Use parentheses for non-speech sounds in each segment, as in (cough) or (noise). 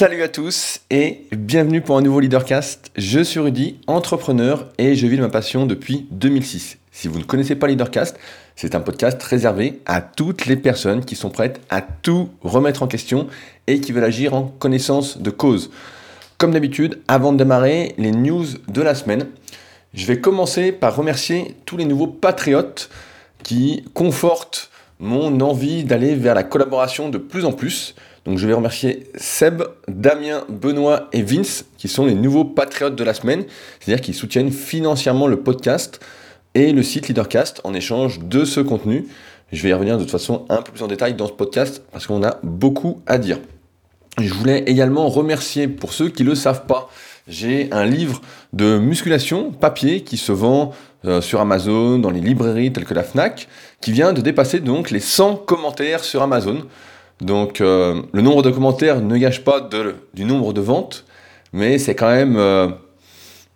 Salut à tous et bienvenue pour un nouveau Leadercast. Je suis Rudy, entrepreneur et je vis de ma passion depuis 2006. Si vous ne connaissez pas Leadercast, c'est un podcast réservé à toutes les personnes qui sont prêtes à tout remettre en question et qui veulent agir en connaissance de cause. Comme d'habitude, avant de démarrer les news de la semaine, je vais commencer par remercier tous les nouveaux patriotes qui confortent mon envie d'aller vers la collaboration de plus en plus. Donc je vais remercier Seb, Damien, Benoît et Vince, qui sont les nouveaux patriotes de la semaine, c'est-à-dire qui soutiennent financièrement le podcast et le site Leadercast en échange de ce contenu. Je vais y revenir de toute façon un peu plus en détail dans ce podcast parce qu'on a beaucoup à dire. Je voulais également remercier pour ceux qui ne le savent pas. J'ai un livre de musculation papier qui se vend euh, sur Amazon, dans les librairies telles que la FNAC, qui vient de dépasser donc les 100 commentaires sur Amazon. Donc euh, le nombre de commentaires ne gâche pas du nombre de ventes, mais c'est quand même euh,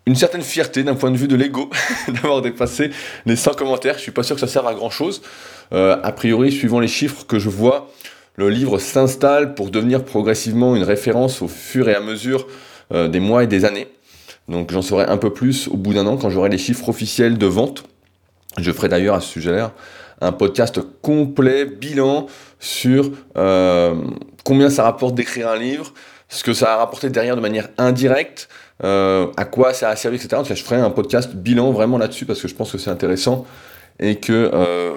une certaine fierté d'un point de vue de l'ego (laughs) d'avoir dépassé les 100 commentaires. Je suis pas sûr que ça serve à grand chose. Euh, a priori, suivant les chiffres que je vois, le livre s'installe pour devenir progressivement une référence au fur et à mesure des mois et des années. Donc j'en saurai un peu plus au bout d'un an quand j'aurai les chiffres officiels de vente. Je ferai d'ailleurs à ce sujet-là un podcast complet, bilan sur euh, combien ça rapporte d'écrire un livre, ce que ça a rapporté derrière de manière indirecte, euh, à quoi ça a servi, etc. Je ferai un podcast bilan vraiment là-dessus parce que je pense que c'est intéressant et que euh,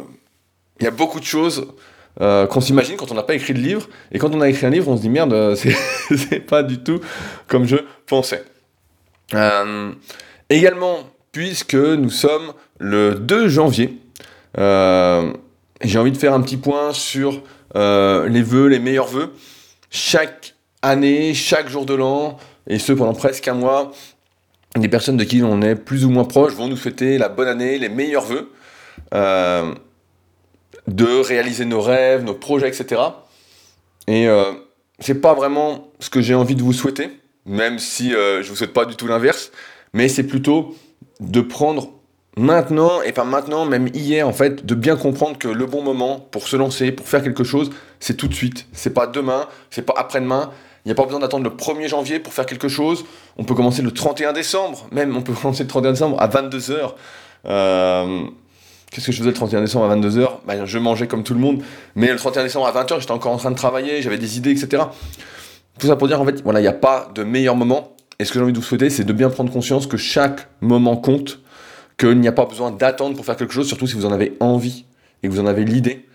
il y a beaucoup de choses qu'on s'imagine quand on n'a pas écrit de livre et quand on a écrit un livre, on se dit merde, (laughs) c'est pas du tout comme je pensais. également, puisque nous sommes le 2 janvier, j'ai envie de faire un petit point sur les vœux, les meilleurs vœux. Chaque année, chaque jour de l'an, et ce pendant presque un mois, des personnes de qui on est plus ou moins proche vont nous souhaiter la bonne année, les meilleurs vœux, euh, de réaliser nos rêves, nos projets, etc. Et euh, c'est pas vraiment ce que j'ai envie de vous souhaiter, même si euh, je vous souhaite pas du tout l'inverse, mais c'est plutôt de prendre maintenant, et pas maintenant, même hier en fait, de bien comprendre que le bon moment pour se lancer, pour faire quelque chose, c'est tout de suite. C'est pas demain, c'est pas après-demain. Il n'y a pas besoin d'attendre le 1er janvier pour faire quelque chose. On peut commencer le 31 décembre, même on peut (laughs) commencer le 31 décembre à 22h. Euh, qu'est-ce que je faisais le 31 décembre à 22h ben, Je mangeais comme tout le monde, mais le 31 décembre à 20h, j'étais encore en train de travailler, j'avais des idées, etc. Tout ça pour dire, en fait, voilà, il n'y a pas de meilleur moment. Et ce que j'ai envie de vous souhaiter, c'est de bien prendre conscience que chaque moment compte qu'il n'y a pas besoin d'attendre pour faire quelque chose, surtout si vous en avez envie et que vous en avez l'idée.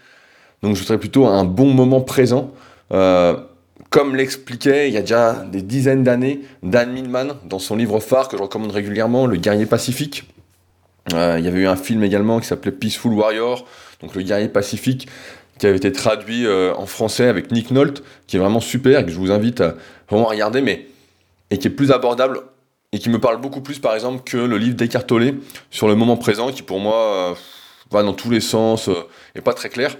Donc je serais plutôt un bon moment présent. Euh, comme l'expliquait il y a déjà des dizaines d'années Dan Millman dans son livre phare que je recommande régulièrement, Le guerrier pacifique. Euh, il y avait eu un film également qui s'appelait Peaceful Warrior, donc le guerrier pacifique, qui avait été traduit euh, en français avec Nick Nolte, qui est vraiment super et que je vous invite à vraiment regarder, mais et qui est plus abordable et qui me parle beaucoup plus, par exemple, que le livre d'Eckhart sur le moment présent, qui pour moi euh, va dans tous les sens euh, et pas très clair.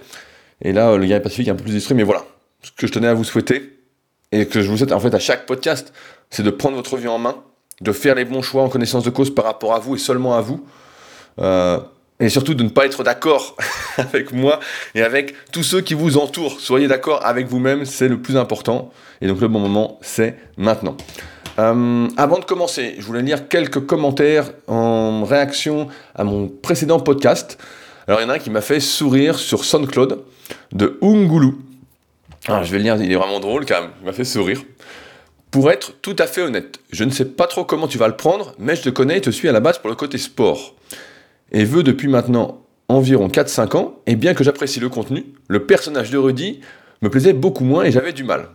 Et là, euh, le guerrier pacifique est un peu plus distrait, mais voilà. Ce que je tenais à vous souhaiter, et que je vous souhaite en fait à chaque podcast, c'est de prendre votre vie en main, de faire les bons choix en connaissance de cause par rapport à vous et seulement à vous. et surtout de ne pas être d'accord (laughs) avec moi et avec tous ceux qui vous entourent. Soyez d'accord avec vous-même, c'est le plus important. Et donc le bon moment, c'est maintenant. Euh, avant de commencer, je voulais lire quelques commentaires en réaction à mon précédent podcast. Alors il y en a un qui m'a fait sourire sur SoundCloud de Ungulu. Alors, je vais le lire, il est vraiment drôle quand même, il m'a fait sourire. Pour être tout à fait honnête, je ne sais pas trop comment tu vas le prendre, mais je te connais et te suis à la base pour le côté sport. Et veux depuis maintenant environ 4-5 ans, et bien que j'apprécie le contenu, le personnage de Rudy me plaisait beaucoup moins et j'avais du mal.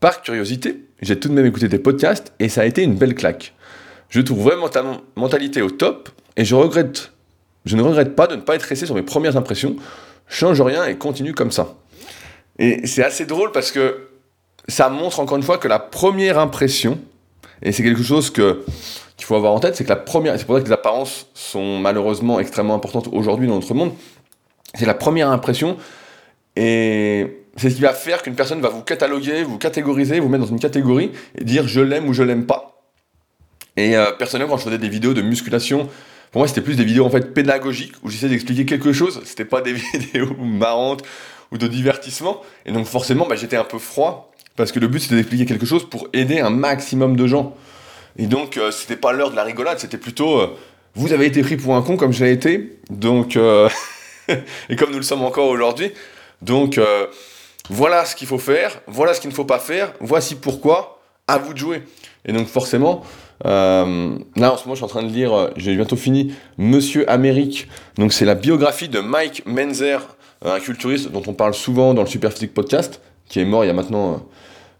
Par curiosité, j'ai tout de même écouté tes podcasts et ça a été une belle claque. Je trouve vraiment ta mentalité au top et je regrette, je ne regrette pas de ne pas être resté sur mes premières impressions. Change rien et continue comme ça. Et c'est assez drôle parce que ça montre encore une fois que la première impression, et c'est quelque chose que qu'il faut avoir en tête, c'est que la première, c'est pour ça que les apparences sont malheureusement extrêmement importantes aujourd'hui dans notre monde, c'est la première impression et c'est ce qui va faire qu'une personne va vous cataloguer, vous catégoriser, vous mettre dans une catégorie et dire je l'aime ou je l'aime pas. Et euh, personnellement, quand je faisais des vidéos de musculation, pour moi, c'était plus des vidéos en fait pédagogiques où j'essayais d'expliquer quelque chose. C'était pas des (laughs) vidéos marrantes ou de divertissement. Et donc forcément, bah, j'étais un peu froid Parce que le but c'était d'expliquer quelque chose pour aider un maximum de gens. Et donc euh, c'était pas l'heure de la rigolade, c'était plutôt euh, vous avez été pris pour un con comme je l'ai été, donc euh, (laughs) et comme nous le sommes encore aujourd'hui. Donc voilà ce qu'il faut faire, voilà ce qu'il ne faut pas faire, voici pourquoi, à vous de jouer. Et donc forcément, là en ce moment je suis en train de lire, j'ai bientôt fini, Monsieur Amérique. Donc c'est la biographie de Mike Menzer, un culturiste dont on parle souvent dans le Superphysique podcast, qui est mort il y a maintenant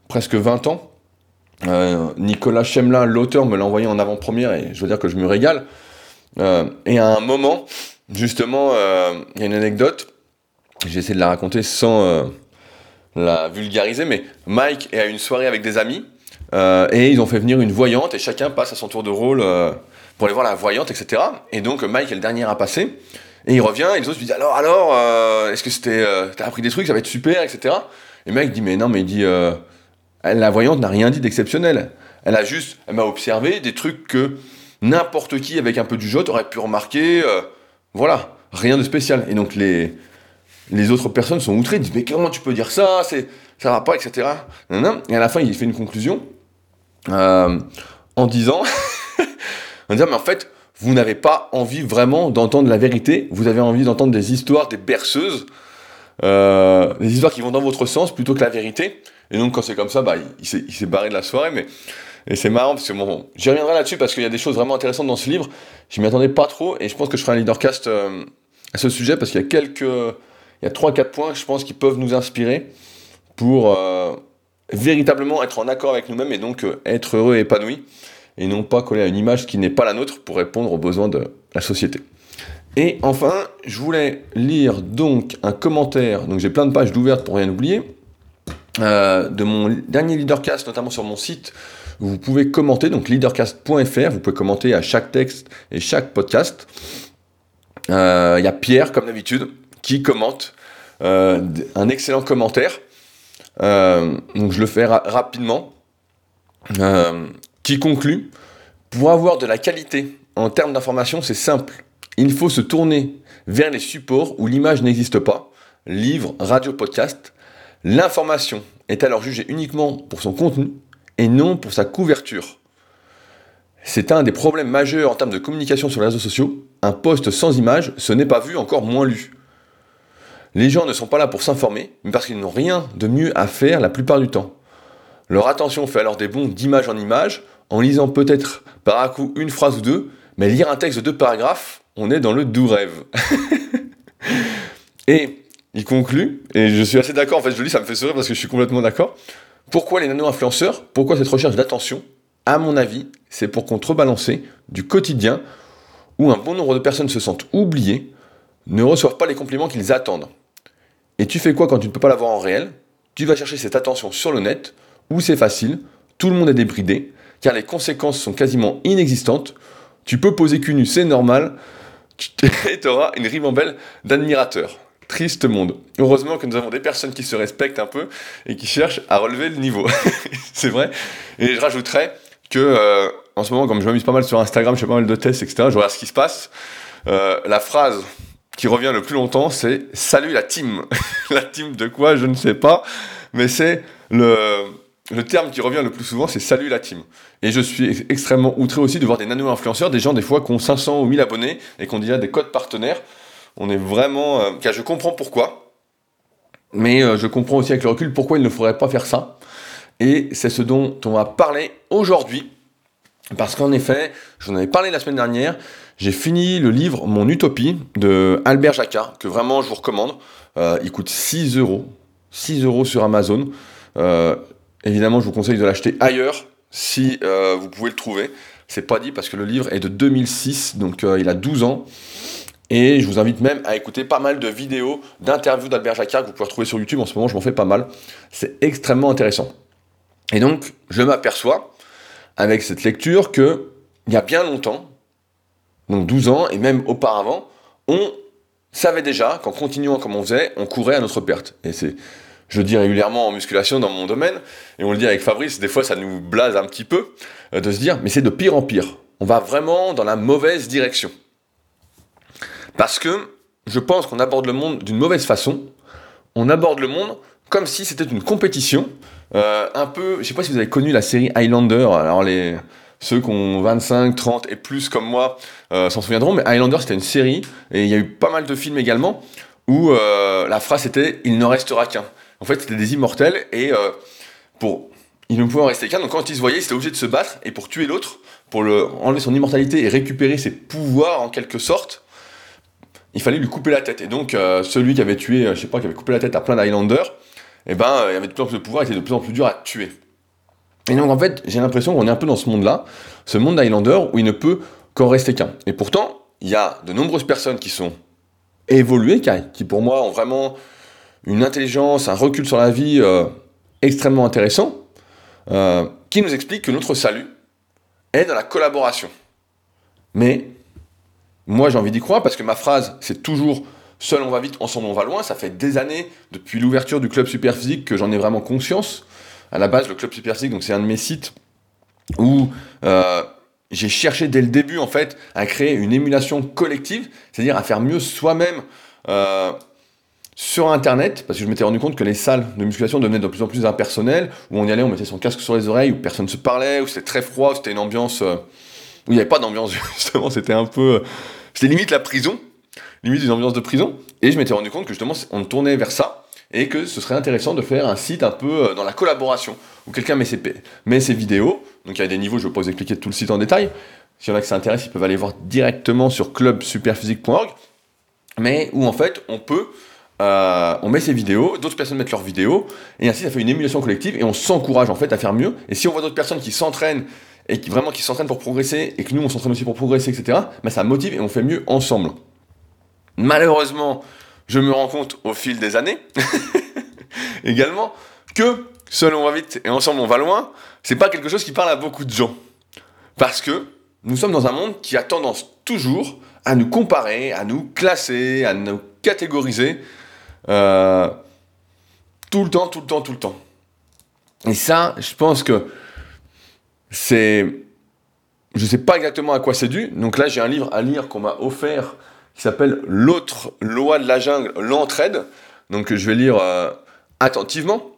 presque 20 ans. Euh, Nicolas Chemelin, l'auteur, me l'a envoyé en avant-première et je veux dire que je me régale. Euh, et à un moment, justement, euh, il y a une anecdote, j'ai essayé de la raconter sans la vulgariser, mais Mike est à une soirée avec des amis et ils ont fait venir une voyante et chacun passe à son tour de rôle pour aller voir la voyante, etc. Et donc Mike est le dernier à passer et il revient et les autres lui disent alors, alors, est-ce que c'était, t'as appris des trucs, ça va être super, etc. Et Mike dit mais non, mais il dit la voyante n'a rien dit d'exceptionnel. Elle a juste, elle m'a observé des trucs que n'importe qui avec un peu du jeu aurait pu remarquer. Euh, voilà, rien de spécial. Et donc les, les autres personnes sont outrées, disent mais comment tu peux dire ça, c'est ça va pas, etc. Et à la fin, il fait une conclusion euh, en disant, (laughs) en disant mais en fait, vous n'avez pas envie vraiment d'entendre la vérité, vous avez envie d'entendre des histoires, des berceuses, euh, des histoires qui vont dans votre sens plutôt que la vérité. Et donc, quand c'est comme ça, bah, il, s'est barré de la soirée, mais et c'est marrant parce que bon, j'y reviendrai là-dessus parce qu'il y a des choses vraiment intéressantes dans ce livre. Je m'y attendais pas trop et je pense que je ferai un leadercast euh, à ce sujet parce qu'il y a quelques, il y a trois quatre points que je pense qui peuvent nous inspirer pour euh, véritablement être en accord avec nous-mêmes et donc euh, être heureux et épanoui et non pas coller à une image qui n'est pas la nôtre pour répondre aux besoins de la société. Et enfin, je voulais lire donc un commentaire. Donc j'ai plein de pages d'ouvertes pour rien oublier. Euh, de mon dernier leadercast, notamment sur mon site, vous pouvez commenter, donc leadercast.fr, vous pouvez commenter à chaque texte et chaque podcast. Il y a Pierre, comme d'habitude, qui commente euh, un excellent commentaire. donc je le fais rapidement. qui conclut Pour avoir de la qualité en termes d'information, c'est simple. Il faut se tourner vers les supports où l'image n'existe pas, livre, radio, podcast, L'information est alors jugée uniquement pour son contenu et non pour sa couverture. C'est un des problèmes majeurs en termes de communication sur les réseaux sociaux. Un post sans image, ce n'est pas vu, encore moins lu. Les gens ne sont pas là pour s'informer, mais parce qu'ils n'ont rien de mieux à faire la plupart du temps. Leur attention fait alors des bons d'image en image, en lisant peut-être par un coup une phrase ou deux, mais lire un texte de deux paragraphes, on est dans le doux rêve. (laughs) et il conclut, et je suis assez d'accord, en fait je le dis, ça me fait sourire parce que je suis complètement d'accord. Pourquoi les nano-influenceurs Pourquoi cette recherche d'attention? À mon avis, c'est pour contrebalancer du quotidien où un bon nombre de personnes se sentent oubliées, ne reçoivent pas les compliments qu'ils attendent. Et tu fais quoi quand tu ne peux pas l'avoir en réel? Tu vas chercher cette attention sur le net, où c'est facile, tout le monde est débridé, car les conséquences sont quasiment inexistantes. Tu peux poser qu'une nu, c'est normal, (laughs) et tu auras une ribambelle d'admirateurs. Triste monde. Heureusement que nous avons des personnes qui se respectent un peu et qui cherchent à relever le niveau. (laughs) c'est vrai. Et je rajouterais que euh, en ce moment, comme je m'amuse pas mal sur Instagram, je fais pas mal de tests, etc., je regarde ce qui se passe. Euh, la phrase qui revient le plus longtemps, c'est Salut la team. (laughs) la team de quoi Je ne sais pas. Mais c'est le, le terme qui revient le plus souvent, c'est Salut la team. Et je suis extrêmement outré aussi de voir des nano-influenceurs, des gens des fois qui ont 500 ou 1000 abonnés et qui ont déjà des codes partenaires. On est vraiment. Euh, car je comprends pourquoi, mais euh, je comprends aussi avec le recul pourquoi il ne faudrait pas faire ça. Et c'est ce dont on va parler aujourd'hui. Parce qu'en effet, j'en avais parlé la semaine dernière, j'ai fini le livre Mon Utopie de Albert Jacquard, que vraiment je vous recommande. Euh, il coûte 6 euros. 6 euros sur Amazon. évidemment, je vous conseille de l'acheter ailleurs si vous pouvez le trouver. C'est pas dit parce que le livre est de 2006, donc il a 12 ans. Et je vous invite même à écouter pas mal de vidéos, d'interviews d'Albert Jacquard que vous pouvez retrouver sur YouTube. En ce moment, je m'en fais pas mal. C'est extrêmement intéressant. Et donc, je m'aperçois, avec cette lecture, que il y a bien longtemps, donc 12 ans, et même auparavant, on savait déjà qu'en continuant comme on faisait, on courait à notre perte. Et c'est, je le dis régulièrement en musculation dans mon domaine, et on le dit avec Fabrice, des fois ça nous blase un petit peu, euh, de se dire, mais c'est de pire en pire. On va vraiment dans la mauvaise direction. Parce que je pense qu'on aborde le monde d'une mauvaise façon. On aborde le monde comme si c'était une compétition euh, un peu, je sais pas si vous avez connu la série Highlander, alors les, ceux qui ont 25, 30 et plus comme moi euh, s'en souviendront, mais Highlander c'était une série, et il y a eu pas mal de films également, où euh, la phrase était « il ne restera qu'un ». En fait c'était des immortels, et pour... Il ne pouvait en rester qu'un, donc quand ils se voyaient, ils étaient obligés de se battre, et pour tuer l'autre, pour le, enlever son immortalité et récupérer ses pouvoirs en quelque sorte, il fallait lui couper la tête. Et donc, celui qui avait tué, je sais pas, qui avait coupé la tête à plein d'Highlanders, eh ben, euh, il y avait de plus en plus de pouvoir, il était de plus en plus dur à tuer. Et donc, en fait, j'ai l'impression qu'on est un peu dans ce monde-là, ce monde d'Highlander où il ne peut qu'en rester qu'un. Et pourtant, il y a de nombreuses personnes qui sont évoluées, qui, pour moi ont vraiment une intelligence, un recul sur la vie euh, extrêmement intéressant, euh, qui nous expliquent que notre salut est dans la collaboration. Mais moi, j'ai envie d'y croire parce que ma phrase, c'est toujours Seul on va vite, ensemble on va loin. Ça fait des années, depuis l'ouverture du club Superphysique, que j'en ai vraiment conscience. À la base, le club Superphysique, donc c'est un de mes sites où euh, j'ai cherché dès le début en fait à créer une émulation collective, c'est-à-dire à faire mieux soi-même euh, sur Internet, parce que je m'étais rendu compte que les salles de musculation devenaient de plus en plus impersonnelles, où on y allait, on mettait son casque sur les oreilles, où personne ne se parlait, où c'était très froid, c'était une ambiance euh, où il n'y avait pas d'ambiance (laughs) justement, c'était un peu, c'était limite la prison limite une ambiance de prison. Et je m'étais rendu compte que justement, on tournait vers ça et que ce serait intéressant de faire un site un peu euh, dans la collaboration, où quelqu'un met ses, met ses vidéos. Donc il y a des niveaux, je ne vais pas vous expliquer tout le site en détail. S'il y en a qui s'intéressent, ils peuvent aller voir directement sur clubsuperphysique.org. Mais où en fait, on peut. Euh, on met ses vidéos, d'autres personnes mettent leurs vidéos, et ainsi ça fait une émulation collective et on s'encourage en fait à faire mieux. Et si on voit d'autres personnes qui s'entraînent et qui vraiment qui s'entraînent pour progresser et que nous on s'entraîne aussi pour progresser, etc., ben, ça motive et on fait mieux ensemble. Malheureusement, je me rends compte au fil des années, (laughs) également, que seul on va vite et ensemble on va loin, c'est pas quelque chose qui parle à beaucoup de gens. Parce que nous sommes dans un monde qui a tendance toujours à nous comparer, à nous classer, à nous catégoriser, euh, tout le temps, tout le temps, tout le temps. Et ça, je pense que c'est... Je sais pas exactement à quoi c'est dû. Donc là, j'ai un livre à lire qu'on m'a offert qui s'appelle L'autre loi de la jungle, l'entraide. Donc je vais lire euh, attentivement.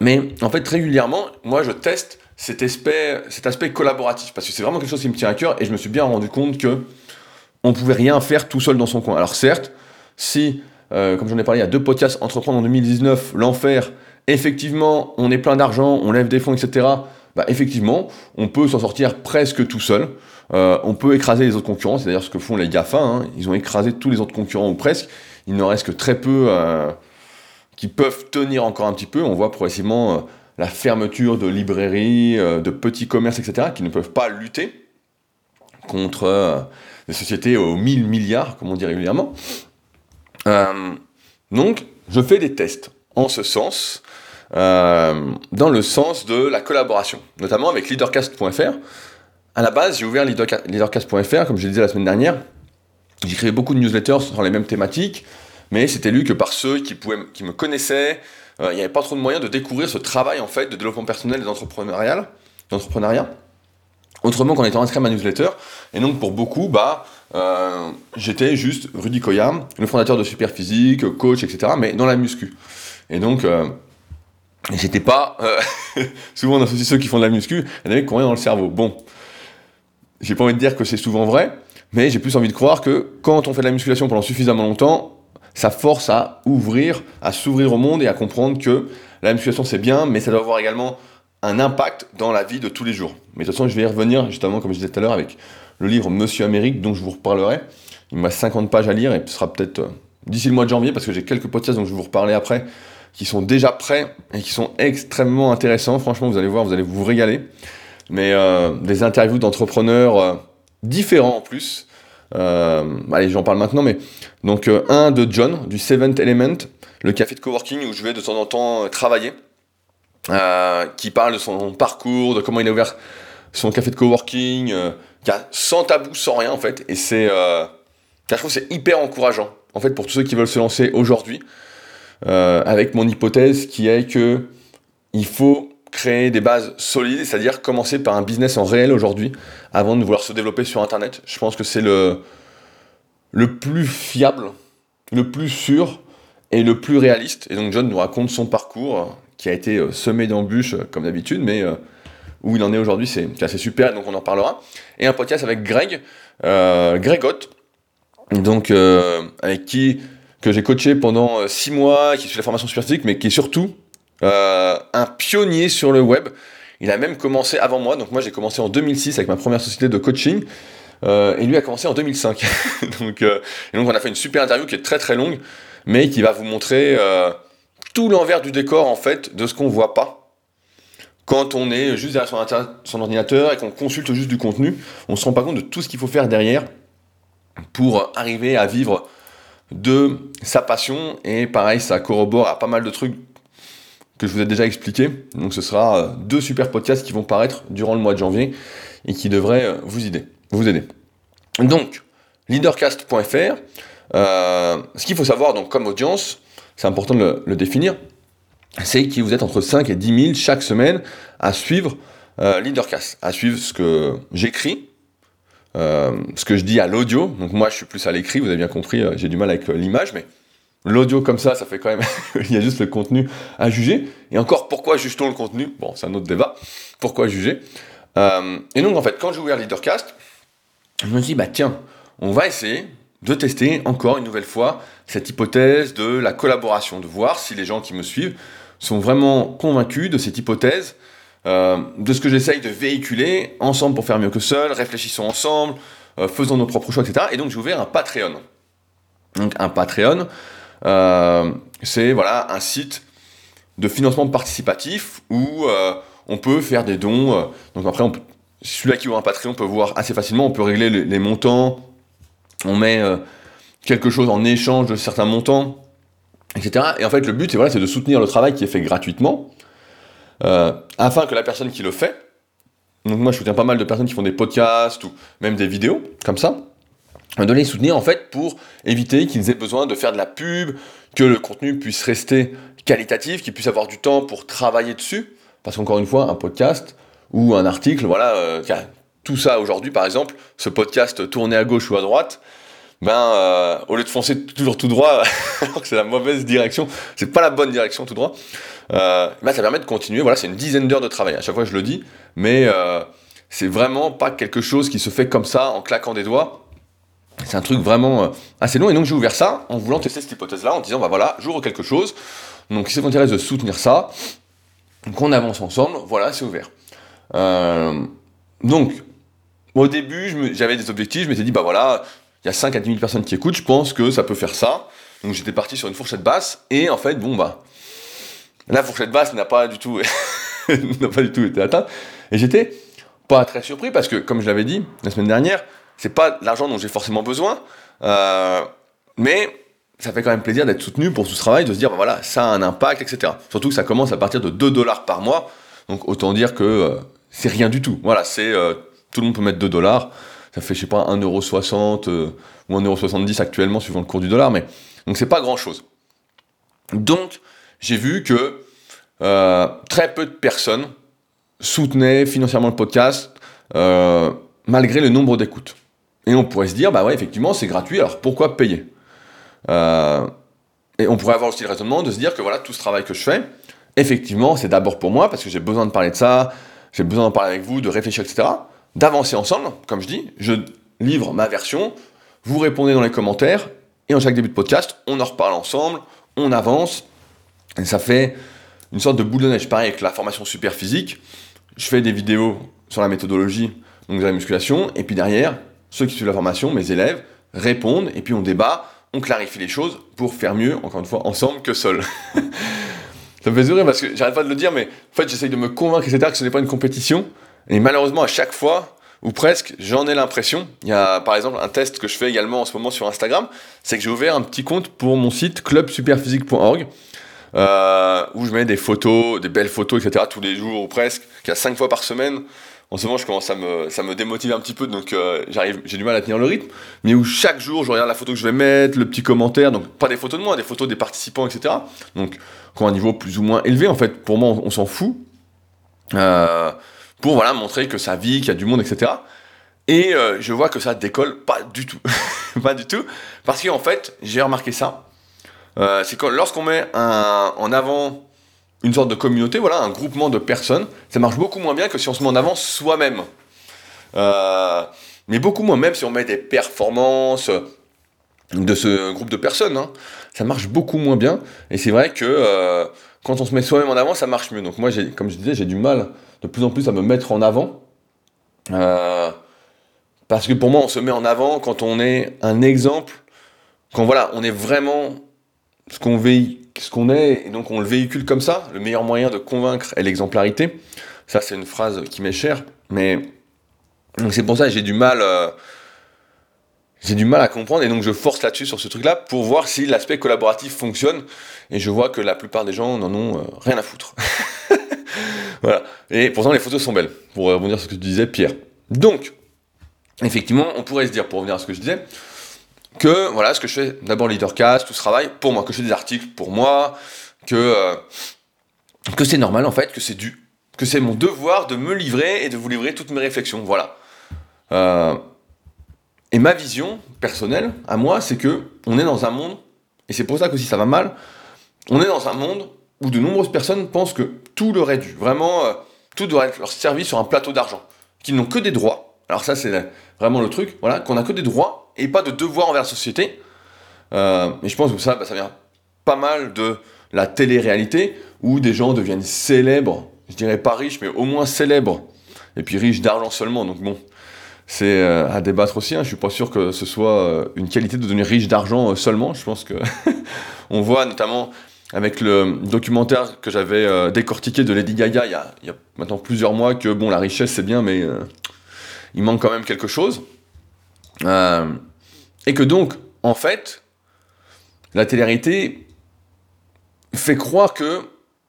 Mais en fait, régulièrement, moi je teste cet aspect, cet aspect collaboratif parce que c'est vraiment quelque chose qui me tient à cœur et je me suis bien rendu compte que on pouvait rien faire tout seul dans son coin. Alors certes, si, euh, comme j'en ai parlé il y a deux podcasts, Entreprendre en 2019, l'enfer, effectivement, on est plein d'argent, on lève des fonds, etc. Bah, effectivement, on peut s'en sortir presque tout seul. Euh, on peut écraser les autres concurrents, c'est d'ailleurs ce que font les GAFA, hein. ils ont écrasé tous les autres concurrents ou presque, il n'en reste que très peu euh, qui peuvent tenir encore un petit peu, on voit progressivement euh, la fermeture de librairies, de petits commerces, etc., qui ne peuvent pas lutter contre des sociétés aux 1000 milliards, comme on dit régulièrement. donc, je fais des tests en ce sens, dans le sens de la collaboration, notamment avec leadercast.fr, à la base, j'ai ouvert leadercast.fr, comme je l'ai dit la semaine dernière. J'écrivais beaucoup de newsletters sur les mêmes thématiques, mais c'était lu que par ceux qui, pouvaient, me connaissaient. Euh, il n'y avait pas trop de moyens de découvrir ce travail en fait de développement personnel et d'entrepreneuriat. Autrement qu'en étant inscrit à ma newsletter. Et donc pour beaucoup, bah, euh, j'étais juste Rudy Koyam, le fondateur de Superphysique, coach, etc. Mais dans la muscu. Et donc, euh, j'étais pas. (laughs) souvent on associe ceux qui font de la muscu, y en avait qui ont rien dans le cerveau. Bon, j'ai pas envie de dire que c'est souvent vrai, mais j'ai plus envie de croire que quand on fait de la musculation pendant suffisamment longtemps, ça force à ouvrir, à s'ouvrir au monde et à comprendre que la musculation c'est bien, mais ça doit avoir également un impact dans la vie de tous les jours. Mais de toute façon, je vais y revenir justement, comme je disais tout à l'heure, avec le livre Monsieur Amérique dont je vous reparlerai. Il reste 50 pages à lire et ce sera peut-être euh, d'ici le mois de janvier parce que j'ai quelques podcasts dont je vais vous reparler après qui sont déjà prêts et qui sont extrêmement intéressants. Franchement, vous allez voir, vous allez vous régaler mais euh, des interviews d'entrepreneurs euh, différents en plus. Euh, allez, j'en parle maintenant, mais donc un de John du Seventh Element, le café de coworking où je vais de temps en temps travailler, qui parle de son parcours, de comment il a ouvert son café de coworking, sans tabou, sans rien en fait, et c'est, je trouve c'est hyper encourageant en fait pour tous ceux qui veulent se lancer aujourd'hui, avec mon hypothèse qui est que il faut créer des bases solides, c'est-à-dire commencer par un business en réel aujourd'hui, avant de vouloir se développer sur Internet. Je pense que c'est le, le plus fiable, le plus sûr et le plus réaliste. Et donc John nous raconte son parcours, qui a été semé d'embûches comme d'habitude, mais où il en est aujourd'hui, c'est assez super, donc on en parlera. Et un podcast avec Greg, Greg Ott, donc avec qui que j'ai coaché pendant 6 mois, qui suit la formation super mais qui est surtout un pionnier sur le web. Il a même commencé avant moi, donc moi j'ai commencé en 2006 avec ma première société de coaching. Euh, et lui a commencé en 2005. (laughs) donc, euh, donc on a fait une super interview qui est très très longue, mais qui va vous montrer euh, tout l'envers du décor en fait de ce qu'on voit pas. Quand on est juste derrière son, son ordinateur et qu'on consulte juste du contenu, on se rend pas compte de tout ce qu'il faut faire derrière pour arriver à vivre de sa passion. Et pareil, ça corrobore à pas mal de trucs que je vous ai déjà expliqué. Donc ce sera deux super podcasts qui vont paraître durant le mois de janvier et qui devraient vous aider vous aider. Donc, leadercast.fr, euh, ce qu'il faut savoir donc comme audience, c'est important de le, définir, c'est que vous êtes entre 5 et 10 000 chaque semaine à suivre euh, Leadercast, à suivre ce que j'écris, euh, ce que je dis à l'audio. Donc moi, je suis plus à l'écrit, vous avez bien compris, j'ai du mal avec l'image, mais l'audio comme ça, ça fait quand même, (laughs) il y a juste le contenu à juger. Et encore, pourquoi juge-t-on le contenu? Bon, c'est un autre débat. Pourquoi juger? Et donc, en fait, quand j'ai ouvert Leadercast, je me dis, bah tiens, on va essayer de tester encore une nouvelle fois cette hypothèse de la collaboration, de voir si les gens qui me suivent sont vraiment convaincus de cette hypothèse, euh, de ce que j'essaye de véhiculer ensemble pour faire mieux que seul, réfléchissons ensemble, euh, faisons nos propres choix, etc. Et donc j'ai ouvert un Patreon. Donc un Patreon, euh, c'est voilà un site de financement participatif où on peut faire des dons. donc après celui-là qui ouvre un Patreon peut voir assez facilement, on peut régler les, montants, on met euh, quelque chose en échange de certains montants, etc. Et en fait, le but, c'est voilà, de soutenir le travail qui est fait gratuitement, euh, afin que la personne qui le fait, donc moi je soutiens pas mal de personnes qui font des podcasts ou même des vidéos, comme ça, de les soutenir en fait pour éviter qu'ils aient besoin de faire de la pub, que le contenu puisse rester qualitatif, qu'ils puissent avoir du temps pour travailler dessus, parce qu'encore une fois, un podcast, ou un article, voilà, euh, tout ça aujourd'hui, par exemple, ce podcast tourné à gauche ou à droite, ben, euh, au lieu de foncer toujours tout droit, (laughs) alors que c'est la mauvaise direction, c'est pas la bonne direction tout droit, euh, ben, ça permet de continuer. Voilà, c'est une dizaine d'heures de travail. À chaque fois, je le dis, mais c'est vraiment pas quelque chose qui se fait comme ça en claquant des doigts. C'est un truc vraiment assez long. Et donc, j'ai ouvert ça en voulant tester cette hypothèse-là, en disant, bah voilà, j'ouvre quelque chose. Donc, si ça vous intéresse de soutenir ça, qu'on avance ensemble, voilà, c'est ouvert. Euh, donc, au début, j'avais des objectifs, je m'étais dit, bah voilà, il y a 5 à 10 000 personnes qui écoutent, je pense que ça peut faire ça. Donc j'étais parti sur une fourchette basse, et en fait, bon, bah, la fourchette basse n'a pas du tout, (laughs) n'a pas du tout été atteinte. Et j'étais pas très surpris parce que, comme je l'avais dit la semaine dernière, c'est pas l'argent dont j'ai forcément besoin, euh, mais ça fait quand même plaisir d'être soutenu pour tout ce travail, de se dire, bah voilà, ça a un impact, etc. Surtout que ça commence à partir de 2 dollars par mois, donc autant dire que euh, c'est rien du tout. Voilà, c'est euh, tout le monde peut mettre 2 dollars. Ça fait, je sais pas, 1,60€ euh, ou 1,70€ actuellement, suivant le cours du dollar, mais donc c'est pas grand chose. Donc, j'ai vu que très peu de personnes soutenaient financièrement le podcast malgré le nombre d'écoutes. Et on pourrait se dire, bah ouais, effectivement, c'est gratuit, alors pourquoi payer? Et on pourrait avoir aussi le raisonnement de se dire que voilà, tout ce travail que je fais, effectivement, c'est d'abord pour moi, parce que j'ai besoin de parler de ça, j'ai besoin d'en parler avec vous, de réfléchir, etc. D'avancer ensemble, comme je dis, je livre ma version, vous répondez dans les commentaires, et en chaque début de podcast, on en reparle ensemble, on avance, et ça fait une sorte de boule de neige. Pareil avec la formation super physique, je fais des vidéos sur la méthodologie, donc de la musculation, et puis derrière, ceux qui suivent la formation, mes élèves, répondent, et puis on débat, on clarifie les choses pour faire mieux, encore une fois, ensemble que seul. (laughs) Ça me fait sourire parce que j'arrête pas de le dire, mais en fait, j'essaye de me convaincre, etc., que ce n'est pas une compétition. Et malheureusement, à chaque fois, ou presque, j'en ai l'impression. Il y a par exemple un test que je fais également en ce moment sur Instagram, c'est que j'ai ouvert un petit compte pour mon site clubsuperphysique.org. Euh, où je mets des photos, des belles photos, etc., tous les jours ou presque, qu'il y a 5 fois par semaine, en ce moment, je commence à me, ça me démotive un petit peu, donc euh, j'ai du mal à tenir le rythme. Mais où chaque jour, je regarde la photo que je vais mettre, le petit commentaire, donc pas des photos de moi, des photos des participants, etc. Donc, qui ont un niveau plus ou moins élevé, en fait, pour moi, on, s'en fout. Euh, pour voilà montrer que ça vit, qu'il y a du monde, etc. Et euh, je vois que ça décolle pas du tout, (laughs) pas du tout, parce qu'en fait, j'ai remarqué ça. c'est que lorsqu'on met un, en avant une sorte de communauté, voilà, un groupement de personnes, ça marche beaucoup moins bien que si on se met en avant soi-même. Euh, mais beaucoup moins, même si on met des performances de ce groupe de personnes, hein, ça marche beaucoup moins bien. Et c'est vrai que euh, quand on se met soi-même en avant, ça marche mieux. Donc moi, comme je disais, j'ai du mal de plus en plus à me mettre en avant. Euh, parce que pour moi, on se met en avant quand on est un exemple, quand voilà, on est vraiment ce qu'on ce qu'on est, et donc on le véhicule comme ça. Le meilleur moyen de convaincre est l'exemplarité. Ça, c'est une phrase qui m'est chère, mais c'est pour ça que j'ai du mal. Euh, j'ai du mal à comprendre et donc je force là-dessus sur ce truc-là pour voir si l'aspect collaboratif fonctionne et je vois que la plupart des gens n'en ont euh, rien à foutre. (laughs) voilà. Et pourtant les photos sont belles, pour rebondir sur ce que tu disais Pierre. Donc, effectivement, on pourrait se dire, pour revenir à ce que je disais, que voilà, ce que je fais, d'abord leadercast, tout ce travail, pour moi, que je fais des articles pour moi, que, euh, que c'est normal en fait, que c'est dû, que c'est mon devoir de me livrer et de vous livrer toutes mes réflexions. Voilà. Euh, et ma vision personnelle, à moi, c'est que on est dans un monde, et c'est pour ça que si ça va mal, on est dans un monde où de nombreuses personnes pensent que tout leur est dû. Vraiment, euh, tout doit être leur servi sur un plateau d'argent. Qu'ils n'ont que des droits. Alors ça, c'est vraiment le truc, voilà, qu'on n'a que des droits et pas de devoirs envers la société. Euh, et je pense que ça, bah, ça vient pas mal de la télé-réalité, où des gens deviennent célèbres, je dirais pas riches, mais au moins célèbres, et puis riches d'argent seulement. Donc bon, c'est euh, à débattre aussi. Hein. Je suis pas sûr que ce soit euh, une qualité de devenir riche d'argent seulement. Je pense que (laughs) on voit notamment avec le documentaire que j'avais décortiqué de Lady Gaga il y, a, il y, a, maintenant plusieurs mois que bon la richesse c'est bien mais il manque quand même quelque chose et que donc en fait la télé fait croire que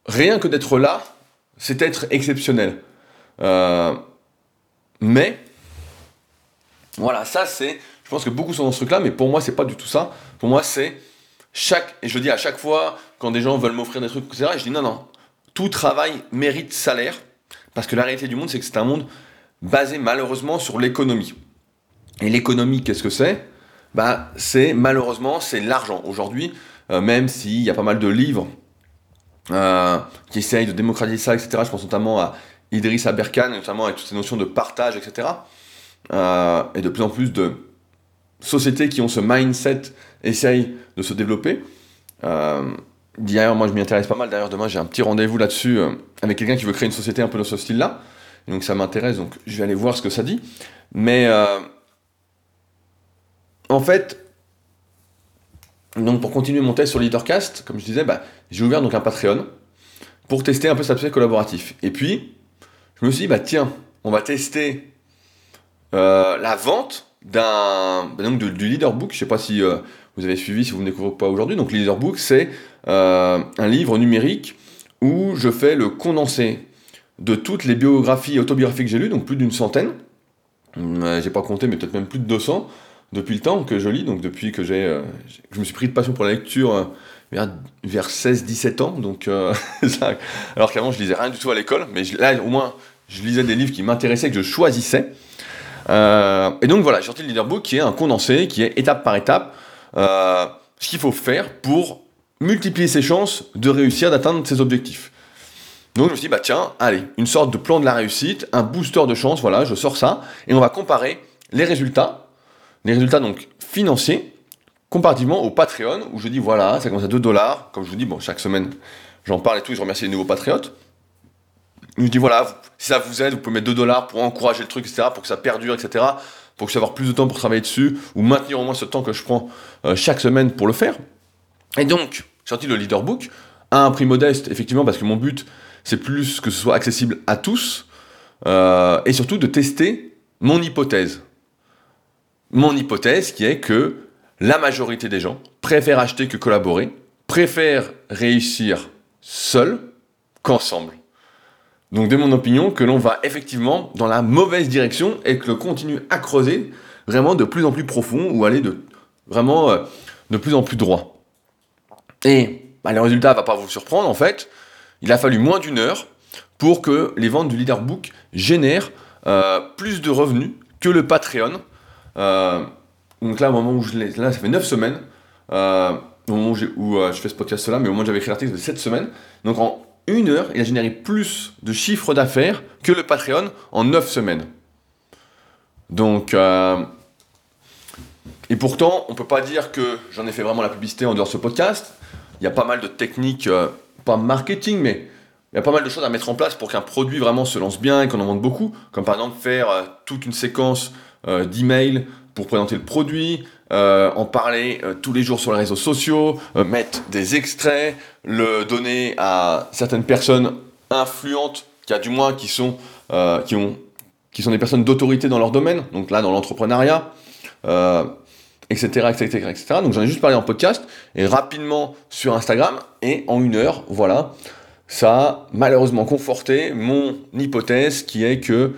rien que d'être là c'est être exceptionnel mais voilà, ça c'est. Je pense que beaucoup sont dans ce truc-là, mais pour moi, c'est pas du tout ça. Pour moi, c'est chaque. Et je le dis à chaque fois, quand des gens veulent m'offrir des trucs, etc., je dis non, non. Tout travail mérite salaire. Parce que la réalité du monde, c'est que c'est un monde basé malheureusement sur l'économie. Et l'économie, qu'est-ce que c'est? Bah, C'est malheureusement, c'est l'argent. Aujourd'hui, euh, même s'il y a pas mal de livres euh, qui essayent de démocratiser ça, etc., je pense notamment à Idriss Aberkan, notamment avec toutes ces notions de partage, etc. Euh, et de plus en plus de sociétés qui ont ce mindset essayent de se développer. D'ailleurs, moi je m'y intéresse pas mal. D'ailleurs, demain j'ai un petit rendez-vous là-dessus avec quelqu'un qui veut créer une société un peu dans ce style-là. Donc ça m'intéresse, donc je vais aller voir ce que ça dit. Mais en fait, donc pour continuer mon test sur Leadercast, comme je disais, bah, j'ai ouvert un Patreon pour tester un peu cet aspect collaboratif. Et puis, je me suis dit, bah tiens, on va tester euh, la vente d'un donc du leaderbook. Je sais pas si euh, vous avez suivi, si vous ne découvrez pas aujourd'hui. Donc le leaderbook, c'est euh, un livre numérique où je fais le condensé de toutes les biographies autobiographiques que j'ai lues, donc plus d'une centaine. j'ai pas compté, mais peut-être même plus de 200 depuis le temps que je lis, donc depuis que j'ai, je me suis pris de passion pour la lecture vers, vers 16-17 ans, donc (laughs) alors qu'avant je lisais rien du tout à l'école, mais là au moins je lisais des livres qui m'intéressaient, que je choisissais. Euh, et donc voilà, j'ai sorti le leaderbook qui est un condensé, qui est étape par étape euh, ce qu'il faut faire pour multiplier ses chances de réussir, d'atteindre ses objectifs. Donc je me suis dit, bah tiens, allez, une sorte de plan de la réussite, un booster de chance, voilà, je sors ça, et on va comparer les résultats, les résultats donc financiers, comparativement au Patreon, où je dis, voilà, ça commence à 2 dollars, comme je vous dis, bon, chaque semaine, j'en parle et tout, je remercie les nouveaux patriotes, nous dit voilà, si ça vous aide, vous pouvez mettre 2 dollars pour encourager le truc, etc., pour que ça perdure, etc., pour que je plus de temps pour travailler dessus, ou maintenir au moins ce temps que je prends euh, chaque semaine pour le faire. Et donc, j'ai sorti le leaderbook à un prix modeste, effectivement, parce que mon but, c'est plus que ce soit accessible à tous, euh, et surtout de tester mon hypothèse. Mon hypothèse qui est que la majorité des gens préfèrent acheter que collaborer, préfèrent réussir seul qu'ensemble. Donc de mon opinion que l'on va effectivement dans la mauvaise direction et que l'on continue à creuser vraiment de plus en plus profond ou aller de vraiment euh, de plus en plus droit. Et bah, le résultat va pas vous surprendre en fait. Il a fallu moins d'une heure pour que les ventes du leaderbook génèrent euh, plus de revenus que le Patreon. Euh, donc là, au moment où je l'ai, là, ça fait 9 semaines, au moment où, je fais ce podcast là, mais au moment où j'avais écrit l'article, fait 7 semaines. Donc en une heure, il a généré plus de chiffre d'affaires que le Patreon en 9 semaines. Donc, euh, et pourtant, on ne peut pas dire que j'en ai fait vraiment la publicité en dehors de ce podcast. Il y a pas mal de techniques, euh, pas marketing, mais il y a pas mal de choses à mettre en place pour qu'un produit vraiment se lance bien et qu'on en vende beaucoup. Comme par exemple faire euh, toute une séquence d'emails pour présenter le produit, en parler tous les jours sur les réseaux sociaux, mettre des extraits, le donner à certaines personnes influentes, qui a du moins qui sont, qui ont, qui sont des personnes d'autorité dans leur domaine. Donc là, dans l'entrepreneuriat etc., etc., etc. Donc j'en ai juste parlé en podcast et rapidement sur Instagram et en une heure, voilà, ça a malheureusement conforté mon hypothèse qui est que,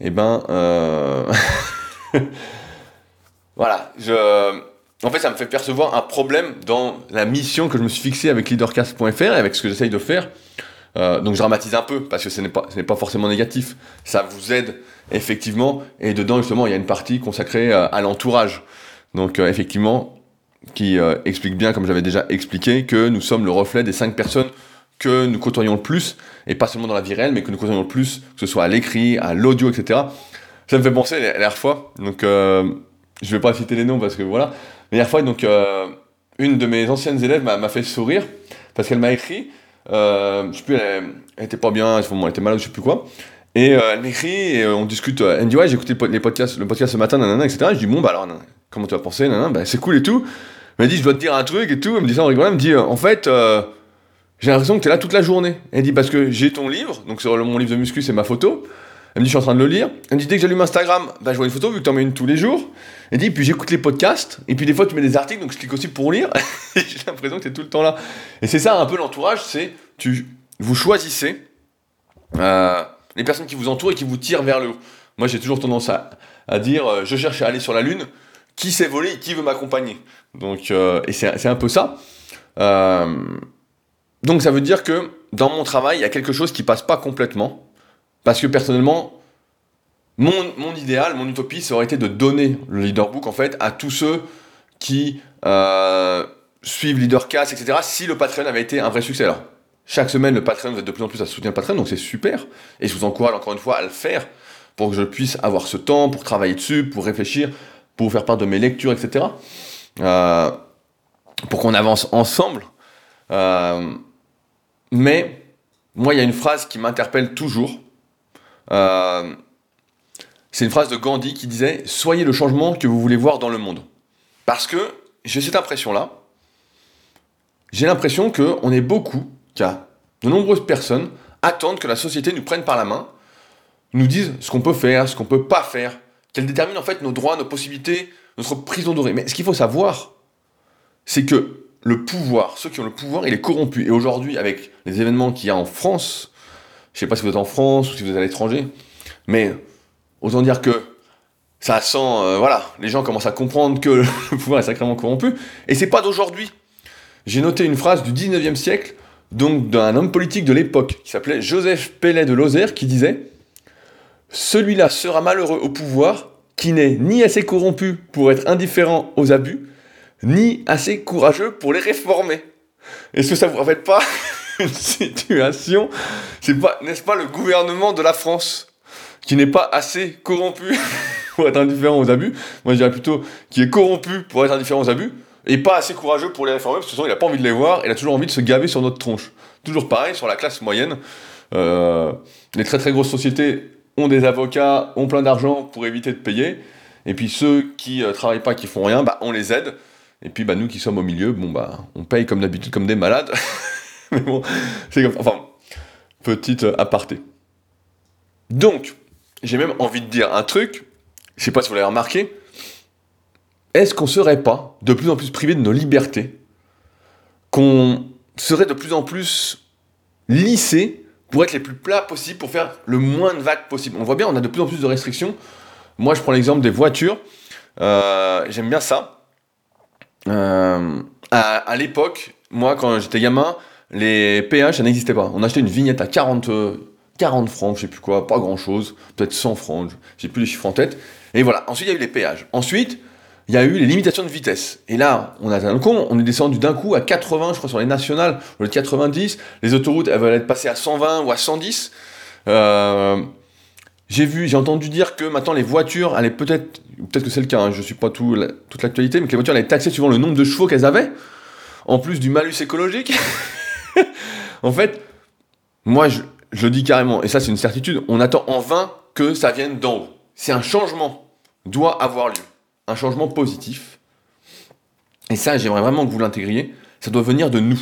eh ben, euh... (laughs) (laughs) voilà, en fait, ça me fait percevoir un problème dans la mission que je me suis fixée avec leadercast.fr et avec ce que j'essaye de faire. Euh, donc je dramatise un peu parce que ce n'est pas, forcément négatif. Ça vous aide effectivement et dedans justement il y a une partie consacrée euh, à l'entourage. Donc euh, effectivement, qui explique bien, comme j'avais déjà expliqué, que nous sommes le reflet des cinq personnes que nous côtoyons le plus, et pas seulement dans la vie réelle, mais que nous côtoyons le plus, que ce soit à l'écrit, à l'audio, etc. Ça me fait penser la dernière fois, donc euh, je vais pas citer les noms parce que voilà, la dernière fois, donc une de mes anciennes élèves m'a fait sourire parce qu'elle m'a écrit, je sais plus, elle, était pas bien, elle était malade, je sais plus quoi, et elle m'écrit et on discute. Elle me dit ouais j'ai écouté les podcasts, le podcast ce matin, nanana, etc. je dis bon bah alors comment tu as pensé bah, C'est cool et tout. Elle m'a dit, je dois te dire un truc et tout. Elle me dit ça en rigolant. Elle me dit, en fait, euh, j'ai l'impression que tu es là toute la journée. Elle dit, parce que j'ai ton livre, donc sur mon livre de muscu, c'est ma photo. Elle me dit, je suis en train de le lire. Elle me dit, dès que j'allume Instagram, bah, je vois une photo, vu que tu en mets une tous les jours. Elle dit, puis j'écoute les podcasts, et puis des fois tu mets des articles, donc je clique aussi pour lire. (laughs) j'ai l'impression que tu es tout le temps là. Et c'est ça un peu l'entourage, c'est, tu, vous choisissez euh, les personnes qui vous entourent et qui vous tirent vers le haut. Moi, j'ai toujours tendance à, à dire, euh, je cherche à aller sur la Lune, qui s'est volé et qui veut m'accompagner? Donc, euh, et c'est un peu ça. Euh, donc ça veut dire que dans mon travail, il y a quelque chose qui passe pas complètement. Parce que personnellement, mon, idéal, mon utopie, ça aurait été de donner le leaderbook en fait à tous ceux qui euh, suivent Leadercast, etc. Si le Patreon avait été un vrai succès. Alors, chaque semaine, le Patreon, vous êtes de plus en plus à soutenir le Patreon, donc c'est super. Et je vous encourage encore une fois à le faire pour que je puisse avoir ce temps pour travailler dessus, pour réfléchir, pour vous faire part de mes lectures, etc. Euh, pour qu'on avance ensemble. Euh, mais moi, il y a une phrase qui m'interpelle toujours. Euh, c'est une phrase de Gandhi qui disait Soyez le changement que vous voulez voir dans le monde. Parce que j'ai cette impression-là. J'ai l'impression qu'on est beaucoup, car de nombreuses personnes attendent que la société nous prenne par la main, nous dise ce qu'on peut faire, ce qu'on peut pas faire, qu'elle détermine en fait nos droits, nos possibilités, notre prison dorée. Mais ce qu'il faut savoir, c'est que le pouvoir, ceux qui ont le pouvoir, il est corrompu. Et aujourd'hui, avec les événements qu'il y a en France, je ne sais pas si vous êtes en France ou si vous êtes à l'étranger, mais autant dire que ça sent, euh, voilà, les gens commencent à comprendre que (laughs) le pouvoir est sacrément corrompu. Et c'est pas d'aujourd'hui. J'ai noté une phrase du 19e siècle, donc d'un homme politique de l'époque, qui s'appelait Joseph Pellet de Lozère, qui disait celui-là sera malheureux au pouvoir qui n'est ni assez corrompu pour être indifférent aux abus, ni assez courageux pour les réformer. Est-ce que ça vous rappelle pas? (laughs) une (laughs) situation C'est pas, n'est-ce pas, le gouvernement de la France qui n'est pas assez corrompu (laughs) pour être indifférent aux abus? Moi, je dirais plutôt qui est corrompu pour être indifférent aux abus et pas assez courageux pour les réformer parce que sinon il n'a pas envie de les voir, il a toujours envie de se gaver sur notre tronche. Toujours pareil sur la classe moyenne. Euh, les très très grosses sociétés ont des avocats, ont plein d'argent pour éviter de payer. Et puis ceux qui euh, travaillent pas, qui font rien, bah, on les aide. Et puis bah, nous qui sommes au milieu, bon, bah, on paye comme d'habitude comme des malades. (laughs) (laughs) Mais bon, c'est comme... Enfin, petite aparté. Donc, j'ai même envie de dire un truc, je sais pas si vous l'avez remarqué, est-ce qu'on serait pas de plus en plus privé de nos libertés Qu'on serait de plus en plus lissé pour être les plus plats possible, pour faire le moins de vagues possible? On voit bien, on a de plus en plus de restrictions. Moi, je prends l'exemple des voitures. Euh, j'aime bien ça. Euh, à, l'époque, moi, quand j'étais gamin, les péages, ça n'existait pas. On achetait une vignette à 40, 40 francs, je sais plus quoi, pas grand chose, peut-être 100 francs, j'ai plus les chiffres en tête. Et voilà, ensuite il y a eu les péages. Ensuite, il y a eu les limitations de vitesse. Et là, on a un con, on est descendu d'un coup à 80, je crois, sur les nationales, au lieu de 90. Les autoroutes, elles veulent être passées à 120 ou à 110. Euh, j'ai vu, j'ai entendu dire que maintenant les voitures allaient peut-être, peut-être que c'est le cas, hein, je ne suis pas tout, toute l'actualité, mais que les voitures allaient être taxées suivant le nombre de chevaux qu'elles avaient, en plus du malus écologique. (laughs) (laughs) en fait, moi je, le dis carrément, et ça c'est une certitude, on attend en vain que ça vienne d'en haut. C'est un changement doit avoir lieu un changement positif. Et ça, j'aimerais vraiment que vous l'intégriez. Ça doit venir de nous.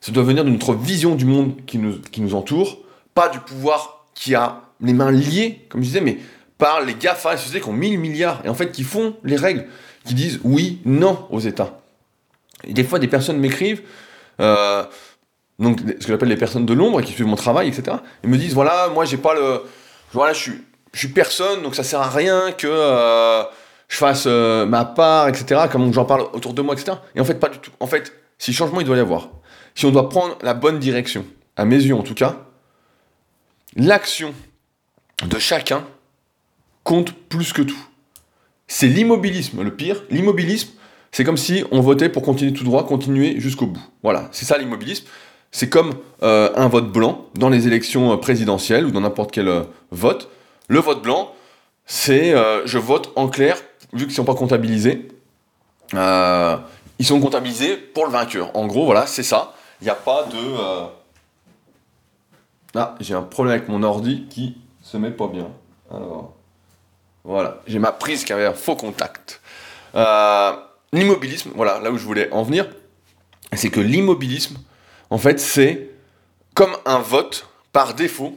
Ça doit venir de notre vision du monde qui nous, qui nous entoure, pas du pouvoir qui a les mains liées, comme je disais, mais par les GAFA, les sociétés qui ont 1000 milliards, et en fait qui font les règles, qui disent oui, non aux États. Et des fois, des personnes m'écrivent, euh, donc ce que j'appelle les personnes de l'ombre, qui suivent mon travail, etc., et me disent voilà, moi j'ai pas le. Voilà, je suis, je suis personne, donc ça sert à rien que. Euh, je fasse euh, ma part, etc., comme j'en parle autour de moi, etc. Et en fait, pas du tout. En fait, si changement il doit y avoir, si on doit prendre la bonne direction, à mes yeux en tout cas, l'action de chacun compte plus que tout. C'est l'immobilisme le pire. L'immobilisme, c'est comme si on votait pour continuer tout droit, continuer jusqu'au bout. Voilà, c'est ça l'immobilisme. C'est comme euh, un vote blanc dans les élections euh, présidentielles ou dans n'importe quel vote. Le vote blanc, c'est je vote en clair vu qu'ils ne sont pas comptabilisés, euh, ils sont comptabilisés pour le vainqueur. En gros, voilà, c'est ça. Il n'y a pas de... Euh, ah, j'ai un problème avec mon ordi qui se met pas bien. Alors, voilà, j'ai ma prise qui avait un faux contact. Euh, l'immobilisme, voilà, là où je voulais en venir, c'est que l'immobilisme, en fait, c'est comme un vote par défaut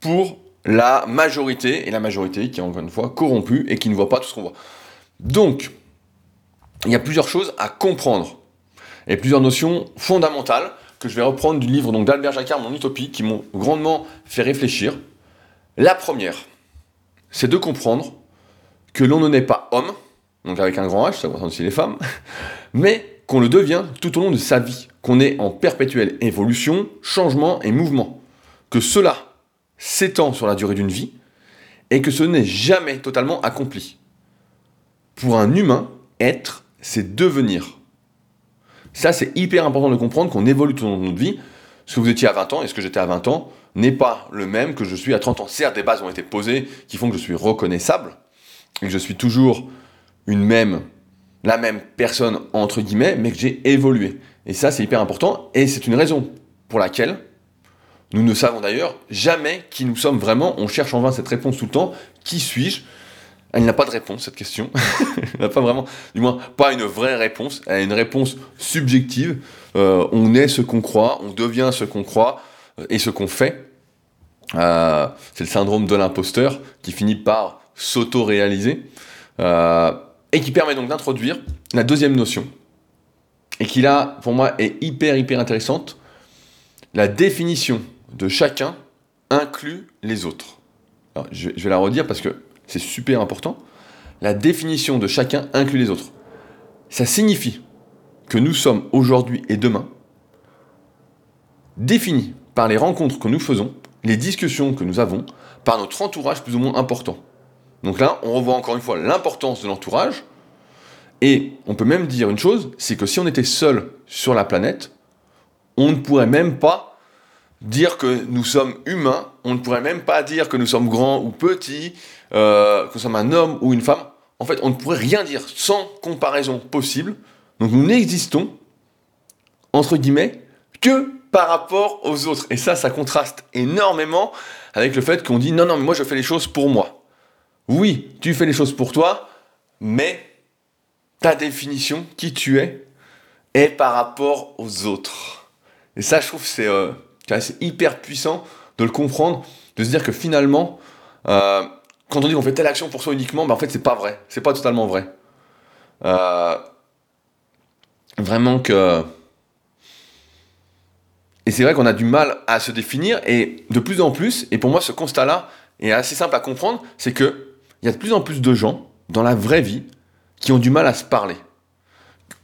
pour la majorité, et la majorité qui est encore une fois corrompue et qui ne voit pas tout ce qu'on voit. Donc, il y a plusieurs choses à comprendre et plusieurs notions fondamentales que je vais reprendre du livre d'Albert Jacquard, Mon Utopie, qui m'ont grandement fait réfléchir. La première, c'est de comprendre que l'on ne naît pas homme, donc avec un grand H, ça concerne aussi les femmes, (laughs) mais qu'on le devient tout au long de sa vie, qu'on est en perpétuelle évolution, changement et mouvement, que cela s'étend sur la durée d'une vie et que ce n'est jamais totalement accompli pour un humain, être, c'est devenir. Ça, c'est hyper important de comprendre qu'on évolue tout au long de notre vie. Ce que vous étiez à 20 ans et ce que j'étais à 20 ans n'est pas le même que je suis à 30 ans. Certes, des bases ont été posées qui font que je suis reconnaissable et que je suis toujours une même, la même personne entre guillemets, mais que j'ai évolué. Et ça, c'est hyper important et c'est une raison pour laquelle nous ne savons d'ailleurs jamais qui nous sommes vraiment. On cherche en vain cette réponse tout le temps. Qui suis-je? Elle n'a pas de réponse, cette question. (laughs) N'a pas vraiment, du moins, pas une vraie réponse. Elle a une réponse subjective. Euh, on est ce qu'on croit, on devient ce qu'on croit euh, et ce qu'on fait. Euh, c'est le syndrome de l'imposteur qui finit par s'auto-réaliser et qui permet donc d'introduire la deuxième notion et qui là, pour moi, est hyper, hyper intéressante. La définition de chacun inclut les autres. je vais la redire parce que c'est super important, la définition de chacun inclut les autres. Ça signifie que nous sommes aujourd'hui et demain définis par les rencontres que nous faisons, les discussions que nous avons, par notre entourage plus ou moins important. Donc là, on revoit encore une fois l'importance de l'entourage, et on peut même dire une chose, c'est que si on était seul sur la planète, on ne pourrait même pas dire que nous sommes humains, on ne pourrait même pas dire que nous sommes grands ou petits, euh, que nous sommes un homme ou une femme. En fait, on ne pourrait rien dire sans comparaison possible. Donc nous n'existons, entre guillemets, que par rapport aux autres. Et ça, ça contraste énormément avec le fait qu'on dit non, non, mais moi je fais les choses pour moi. Oui, tu fais les choses pour toi, mais ta définition, qui tu es, est par rapport aux autres. Et ça, je trouve, c'est euh, hyper puissant de le comprendre, de se dire que finalement, euh, quand on dit qu'on fait telle action pour soi uniquement, ben en fait c'est pas vrai, c'est pas totalement vrai. Euh, vraiment que... Et c'est vrai qu'on a du mal à se définir, et de plus en plus, et pour moi ce constat-là est assez simple à comprendre, c'est que il y a de plus en plus de gens dans la vraie vie qui ont du mal à se parler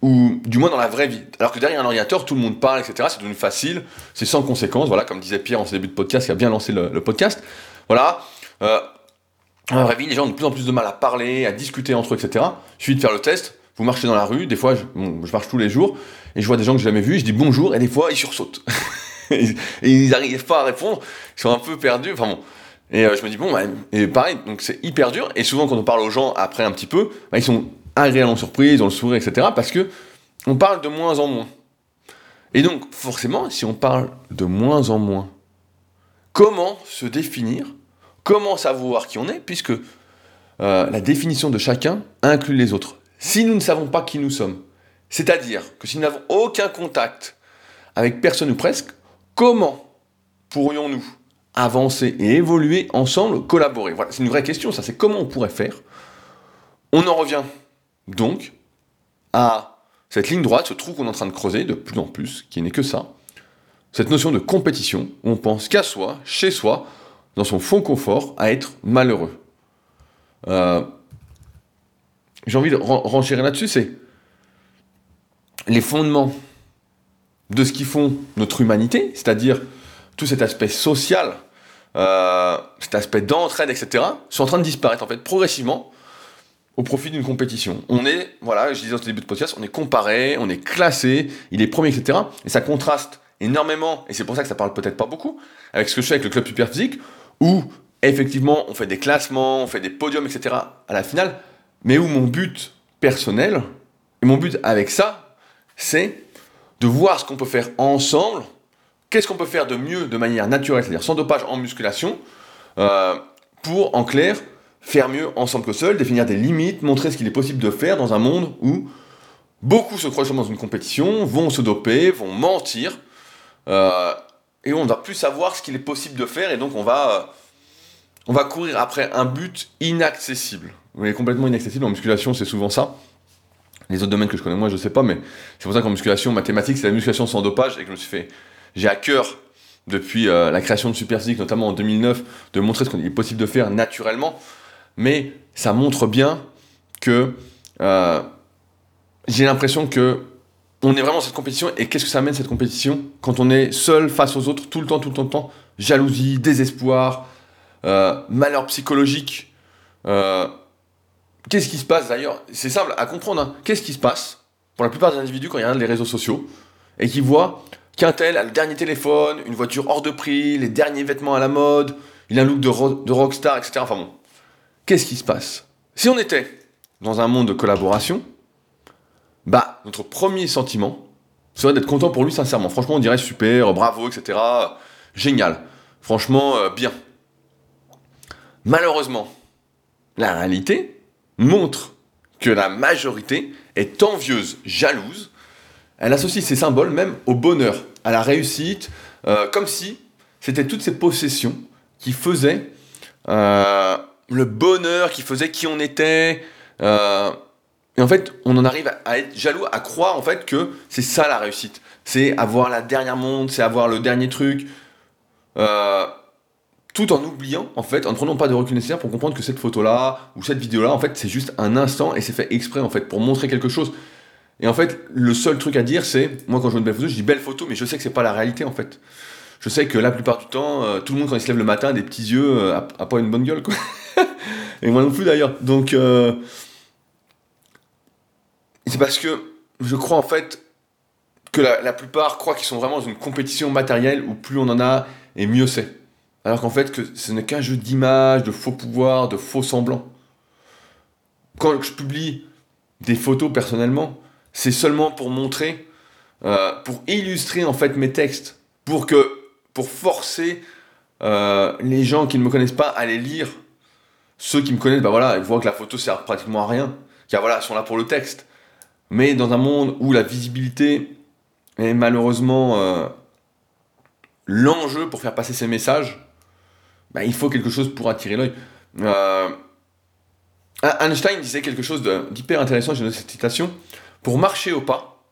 ou du moins dans la vraie vie. Alors que derrière un ordinateur, tout le monde parle, etc. C'est devenu facile, c'est sans conséquence, voilà, comme disait Pierre en ce début de podcast, qui a bien lancé le, podcast. Voilà. Euh, dans la vraie vie, les gens ont de plus en plus de mal à parler, à discuter entre eux, etc. Il suffit de faire le test. Vous marchez dans la rue, des fois, je, marche tous les jours, et je vois des gens que j'ai jamais vus, je dis bonjour, et des fois, ils sursautent. (laughs) et ils n'arrivent pas à répondre, ils sont un peu perdus. Enfin bon. Et euh, je me dis, bon, et pareil, donc c'est hyper dur. Et souvent, quand on parle aux gens après un petit peu, bah, ils sont agréablement surpris, ils ont le sourire, etc. Parce que on parle de moins en moins. Et donc, forcément, si on parle de moins en moins, comment se définir Comment savoir qui on est Puisque euh, la définition de chacun inclut les autres. Si nous ne savons pas qui nous sommes, c'est-à-dire que si nous n'avons aucun contact avec personne ou presque, comment pourrions-nous avancer et évoluer ensemble, collaborer Voilà, c'est une vraie question, ça, c'est comment on pourrait faire. On en revient donc à cette ligne droite, ce trou qu'on est en train de creuser de plus en plus, qui n'est que ça, cette notion de compétition, où on pense qu'à soi, chez soi, dans son fond confort, à être malheureux. Euh, j'ai envie de renchérir là-dessus, c'est les fondements de ce qui font notre humanité, c'est-à-dire tout cet aspect social, euh, cet aspect d'entraide, etc., sont en train de disparaître en fait progressivement au profit d'une compétition. On est, voilà, je disais au début de podcast, on est comparé, on est classé, il est premier, etc. Et ça contraste énormément, et c'est pour ça que ça parle peut-être pas beaucoup, avec ce que je fais avec le club super physique, où effectivement on fait des classements, on fait des podiums, etc. à la finale, mais où mon but personnel, et mon but avec ça, c'est de voir ce qu'on peut faire ensemble, qu'est-ce qu'on peut faire de mieux de manière naturelle, c'est-à-dire sans dopage en musculation, euh, pour en clair faire mieux ensemble que seul, définir des limites, montrer ce qu'il est possible de faire dans un monde où beaucoup se croient dans une compétition, vont se doper, vont mentir, euh, et on ne va plus savoir ce qu'il est possible de faire, et donc on va, euh, courir après un but inaccessible. Oui, complètement inaccessible. En musculation, c'est souvent ça. Les autres domaines que je connais, moi, je sais pas, mais c'est pour ça qu'en musculation, mathématiques, c'est la musculation sans dopage, et que je me suis fait. J'ai à cœur, depuis euh, la création de Super Physique, notamment en 2009, de montrer ce qu'il est possible de faire naturellement mais ça montre bien que euh, j'ai l'impression que on est vraiment dans cette compétition et qu'est-ce que ça amène cette compétition? Quand on est seul face aux autres tout le temps, tout le temps, tout le temps Jalousie, désespoir, euh, malheur psychologique. Qu'est-ce qui se passe d'ailleurs? C'est simple à comprendre. Hein. Qu'est-ce qui se passe? Pour la plupart des individus quand ils regardent les réseaux sociaux et qui voient qu'un tel a le dernier téléphone, une voiture hors de prix, les derniers vêtements à la mode, il a un look de, de rockstar, etc. Enfin bon, qu'est-ce qui se passe? Si on était dans un monde de collaboration, bah, notre premier sentiment serait d'être content pour lui sincèrement. Franchement, on dirait super, bravo, etc. Génial. Franchement, euh, bien. Malheureusement, la réalité montre que la majorité est envieuse, jalouse. Elle associe ces symboles même au bonheur, à la réussite, euh, comme si c'était toutes ces possessions qui faisaient euh, le bonheur qui faisait qui on était. Euh, et en fait, on en arrive à être jaloux, à croire en fait que c'est ça la réussite. C'est avoir la dernière montre, c'est avoir le dernier truc. Tout en oubliant, en fait, en ne prenant pas de recul nécessaire pour comprendre que cette photo-là ou cette vidéo-là, en fait, c'est juste un instant et c'est fait exprès, en fait, pour montrer quelque chose. Et en fait, le seul truc à dire, c'est, moi quand je vois une belle photo, je dis belle photo, mais je sais que c'est pas la réalité, en fait. Je sais que la plupart du temps, euh, tout le monde quand il se lève le matin, des petits yeux, a, a, pas une bonne gueule, quoi. (laughs) et moi non plus d'ailleurs. Donc, euh, c'est parce que je crois en fait que la, plupart croient qu'ils sont vraiment dans une compétition matérielle où plus on en a et mieux c'est. Alors qu'en fait, que ce n'est qu'un jeu d'image, de faux pouvoir, de faux semblants. Quand je publie des photos personnellement, c'est seulement pour montrer, euh, pour illustrer en fait mes textes, pour que, pour forcer euh, les gens qui ne me connaissent pas à les lire ceux qui me connaissent, bah voilà, ils voient que la photo sert pratiquement à rien. Car voilà, sont là pour le texte. Mais dans un monde où la visibilité est malheureusement euh, l'enjeu pour faire passer ces messages, bah, il faut quelque chose pour attirer l'œil. Einstein disait quelque chose d'hyper intéressant, j'ai noté cette citation. Pour marcher au pas,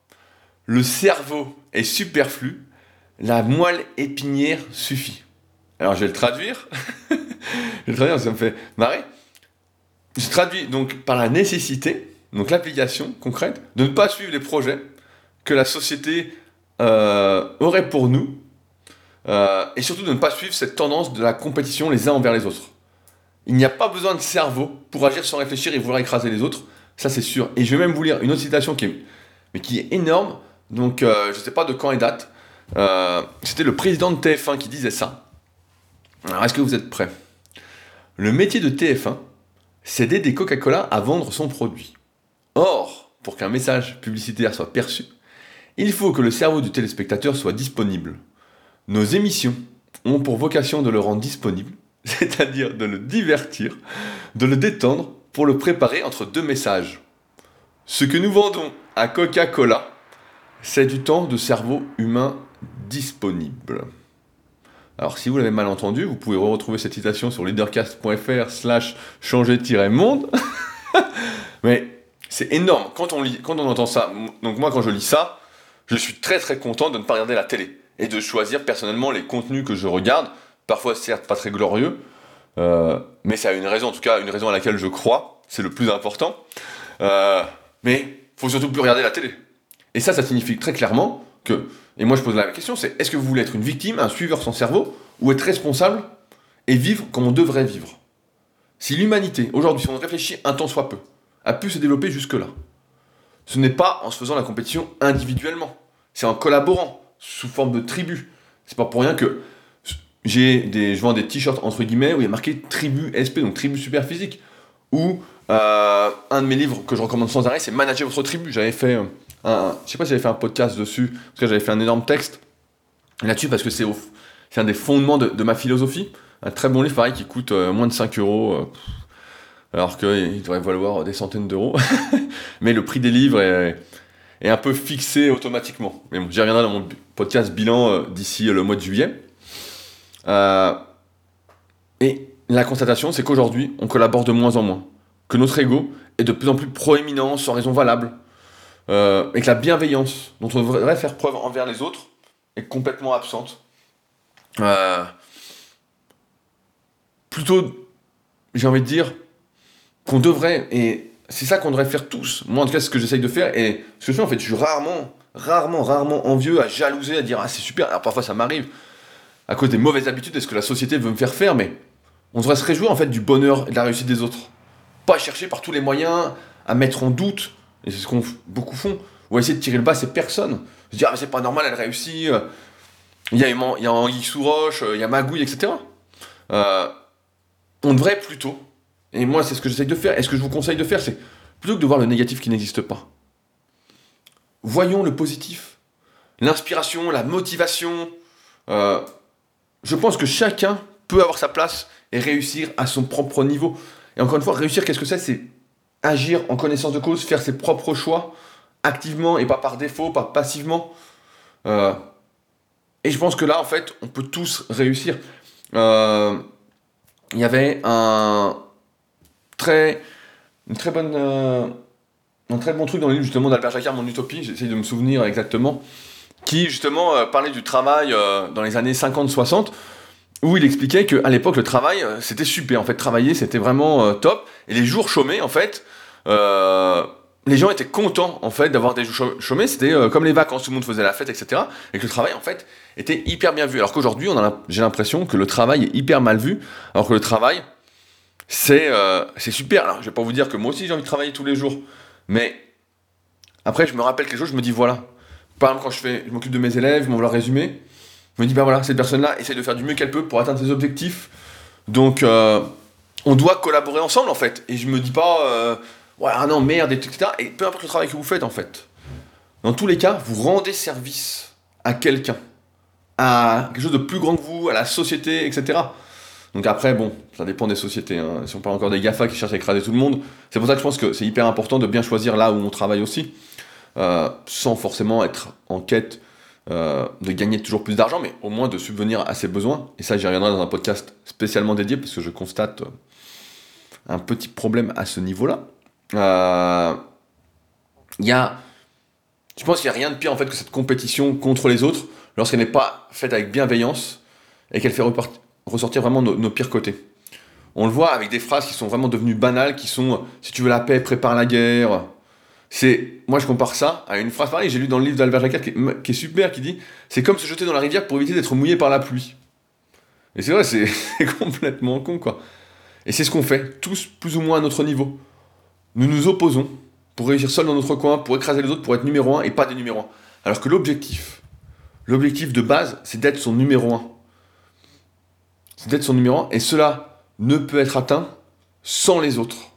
le cerveau est superflu, la moelle épinière suffit. Alors je vais le traduire. (laughs) je vais le traduire, ça me fait marrer. Je traduis donc par la nécessité, donc l'application concrète, de ne pas suivre les projets que la société euh, aurait pour nous, euh, et surtout de ne pas suivre cette tendance de la compétition les uns envers les autres. Il n'y a pas besoin de cerveau pour agir sans réfléchir et vouloir écraser les autres. Ça, c'est sûr. Et je vais même vous lire une autre citation qui est, énorme. Donc, euh, je ne sais pas de quand et date. Euh, c'était le président de TF1 qui disait ça. Alors, est-ce que vous êtes prêts? Le métier de TF1, c'est d'aider Coca-Cola à vendre son produit. Or, pour qu'un message publicitaire soit perçu, il faut que le cerveau du téléspectateur soit disponible. Nos émissions ont pour vocation de le rendre disponible, (laughs) c'est-à-dire de le divertir, de le détendre pour le préparer entre deux messages. Ce que nous vendons à Coca-Cola, c'est du temps de cerveau humain disponible. Alors si vous l'avez mal entendu, vous pouvez retrouver cette citation sur leadercast.fr slash changer-monde. (laughs) Mais c'est énorme. Quand on, lit, quand on entend ça, donc moi quand je lis ça, je suis très très content de ne pas regarder la télé et de choisir personnellement les contenus que je regarde. Parfois certes pas très glorieux, euh, mais ça a une raison, en tout cas une raison à laquelle je crois, c'est le plus important. Euh, mais faut surtout plus regarder la télé. Et ça, ça signifie très clairement que, et moi je pose la question, c'est est-ce que vous voulez être une victime, un suiveur sans cerveau, ou être responsable et vivre comme on devrait vivre? Si l'humanité, aujourd'hui, si on réfléchit un temps soit peu, a pu se développer jusque-là, ce n'est pas en se faisant la compétition individuellement, c'est en collaborant, sous forme de tribu. C'est pas pour rien que j'ai des, je vends des t-shirts entre guillemets où il y a marqué tribu SP, donc tribu super physique. Ou euh, un de mes livres que je recommande sans arrêt, c'est Manager votre tribu. J'avais fait un, je sais pas si j'avais fait un podcast dessus, parce que j'avais fait un énorme texte là-dessus parce que c'est, c'est un des fondements de, ma philosophie. Un très bon livre, pareil, qui coûte euh, moins de 5 euros, euh, alors qu'il devrait valoir des centaines d'euros. (laughs) Mais le prix des livres est, est, un peu fixé automatiquement. Mais bon, j'y reviendrai dans mon podcast bilan d'ici le mois de juillet. Et la constatation, c'est qu'aujourd'hui, on collabore de moins en moins. Que notre ego est de plus en plus proéminent sans raison valable. Euh, et que la bienveillance dont on devrait faire preuve envers les autres est complètement absente. Euh, plutôt, j'ai envie de dire qu'on devrait, et c'est ça qu'on devrait faire tous. Moi, en tout cas, c'est ce que j'essaye de faire. Et ce que je fais, en fait, je suis rarement, rarement, rarement envieux à jalouser, à dire Ah, c'est super. Alors parfois, ça m'arrive à cause des mauvaises habitudes et ce que la société veut me faire faire, mais on devrait se réjouir en fait du bonheur et de la réussite des autres. Pas chercher par tous les moyens à mettre en doute, et c'est ce qu'on beaucoup font, ou à essayer de tirer le bas ces personnes. Se dire, ah, c'est pas normal, elle réussit, euh, il y a, il y a Anguille sous roche, euh, il y a Magouille, etc. Euh, on devrait plutôt, et moi c'est ce que j'essaye de faire, et ce que je vous conseille de faire, c'est plutôt que de voir le négatif qui n'existe pas. Voyons le positif, l'inspiration, la motivation. Je pense que chacun peut avoir sa place et réussir à son propre niveau. Et encore une fois, réussir, qu'est-ce que c'est? C'est agir en connaissance de cause, faire ses propres choix, activement et pas par défaut, pas passivement. Euh, et je pense que là, en fait, on peut tous réussir. Euh, il y avait un très, une très bonne, euh, un très bon truc dans le livre justement d'Albert Jacquard, Mon Utopie, j'essaie de me souvenir exactement, qui justement parlait du travail dans les années 50-60 où il expliquait qu'à l'époque le travail euh, c'était super. En fait travailler c'était vraiment euh, top. Et les jours chômés en fait euh, les gens étaient contents en fait d'avoir des jours chômés. C'était comme les vacances tout le monde faisait la fête etc et que le travail en fait était hyper bien vu. Alors qu'aujourd'hui j'ai l'impression que le travail est hyper mal vu. Alors que le travail c'est c'est super. Alors je vais pas vous dire que moi aussi j'ai envie de travailler tous les jours. Mais après je me rappelle quelque chose je me dis voilà par exemple quand je fais je m'occupe de mes élèves m'envoie leur résumé je me dis, bah voilà, cette personne-là essaie de faire du mieux qu'elle peut pour atteindre ses objectifs. Donc, euh, on doit collaborer ensemble, en fait. Et je me dis pas, euh, ouais, ah non, merde, etc. Et peu importe le travail que vous faites, en fait. Dans tous les cas, vous rendez service à quelqu'un, à quelque chose de plus grand que vous, à la société, etc. Donc après, bon, ça dépend des sociétés. Hein. Si on parle encore des GAFA qui cherchent à écraser tout le monde, c'est pour ça que je pense que c'est hyper important de bien choisir là où on travaille aussi, euh, sans forcément être en quête euh, de gagner toujours plus d'argent, mais au moins de subvenir à ses besoins. Et ça, j'y reviendrai dans un podcast spécialement dédié, parce que je constate euh, un petit problème à ce niveau-là. Il y a... Je pense qu'il n'y a rien de pire en fait que cette compétition contre les autres, lorsqu'elle n'est pas faite avec bienveillance, et qu'elle fait ressortir vraiment nos, nos pires côtés. On le voit avec des phrases qui sont vraiment devenues banales, qui sont si tu veux la paix, prépare la guerre, c'est, moi je compare ça à une phrase pareille, j'ai lu dans le livre d'Albert Jacquard qui, est super, qui dit c'est comme se jeter dans la rivière pour éviter d'être mouillé par la pluie. Et c'est vrai, (laughs) c'est complètement con quoi. Et c'est ce qu'on fait, tous plus ou moins à notre niveau. Nous nous opposons pour réussir seul dans notre coin, pour écraser les autres, pour être numéro un et pas des numéros un. Alors que l'objectif, l'objectif de base, c'est d'être son numéro un. C'est d'être son numéro un, et cela ne peut être atteint sans les autres.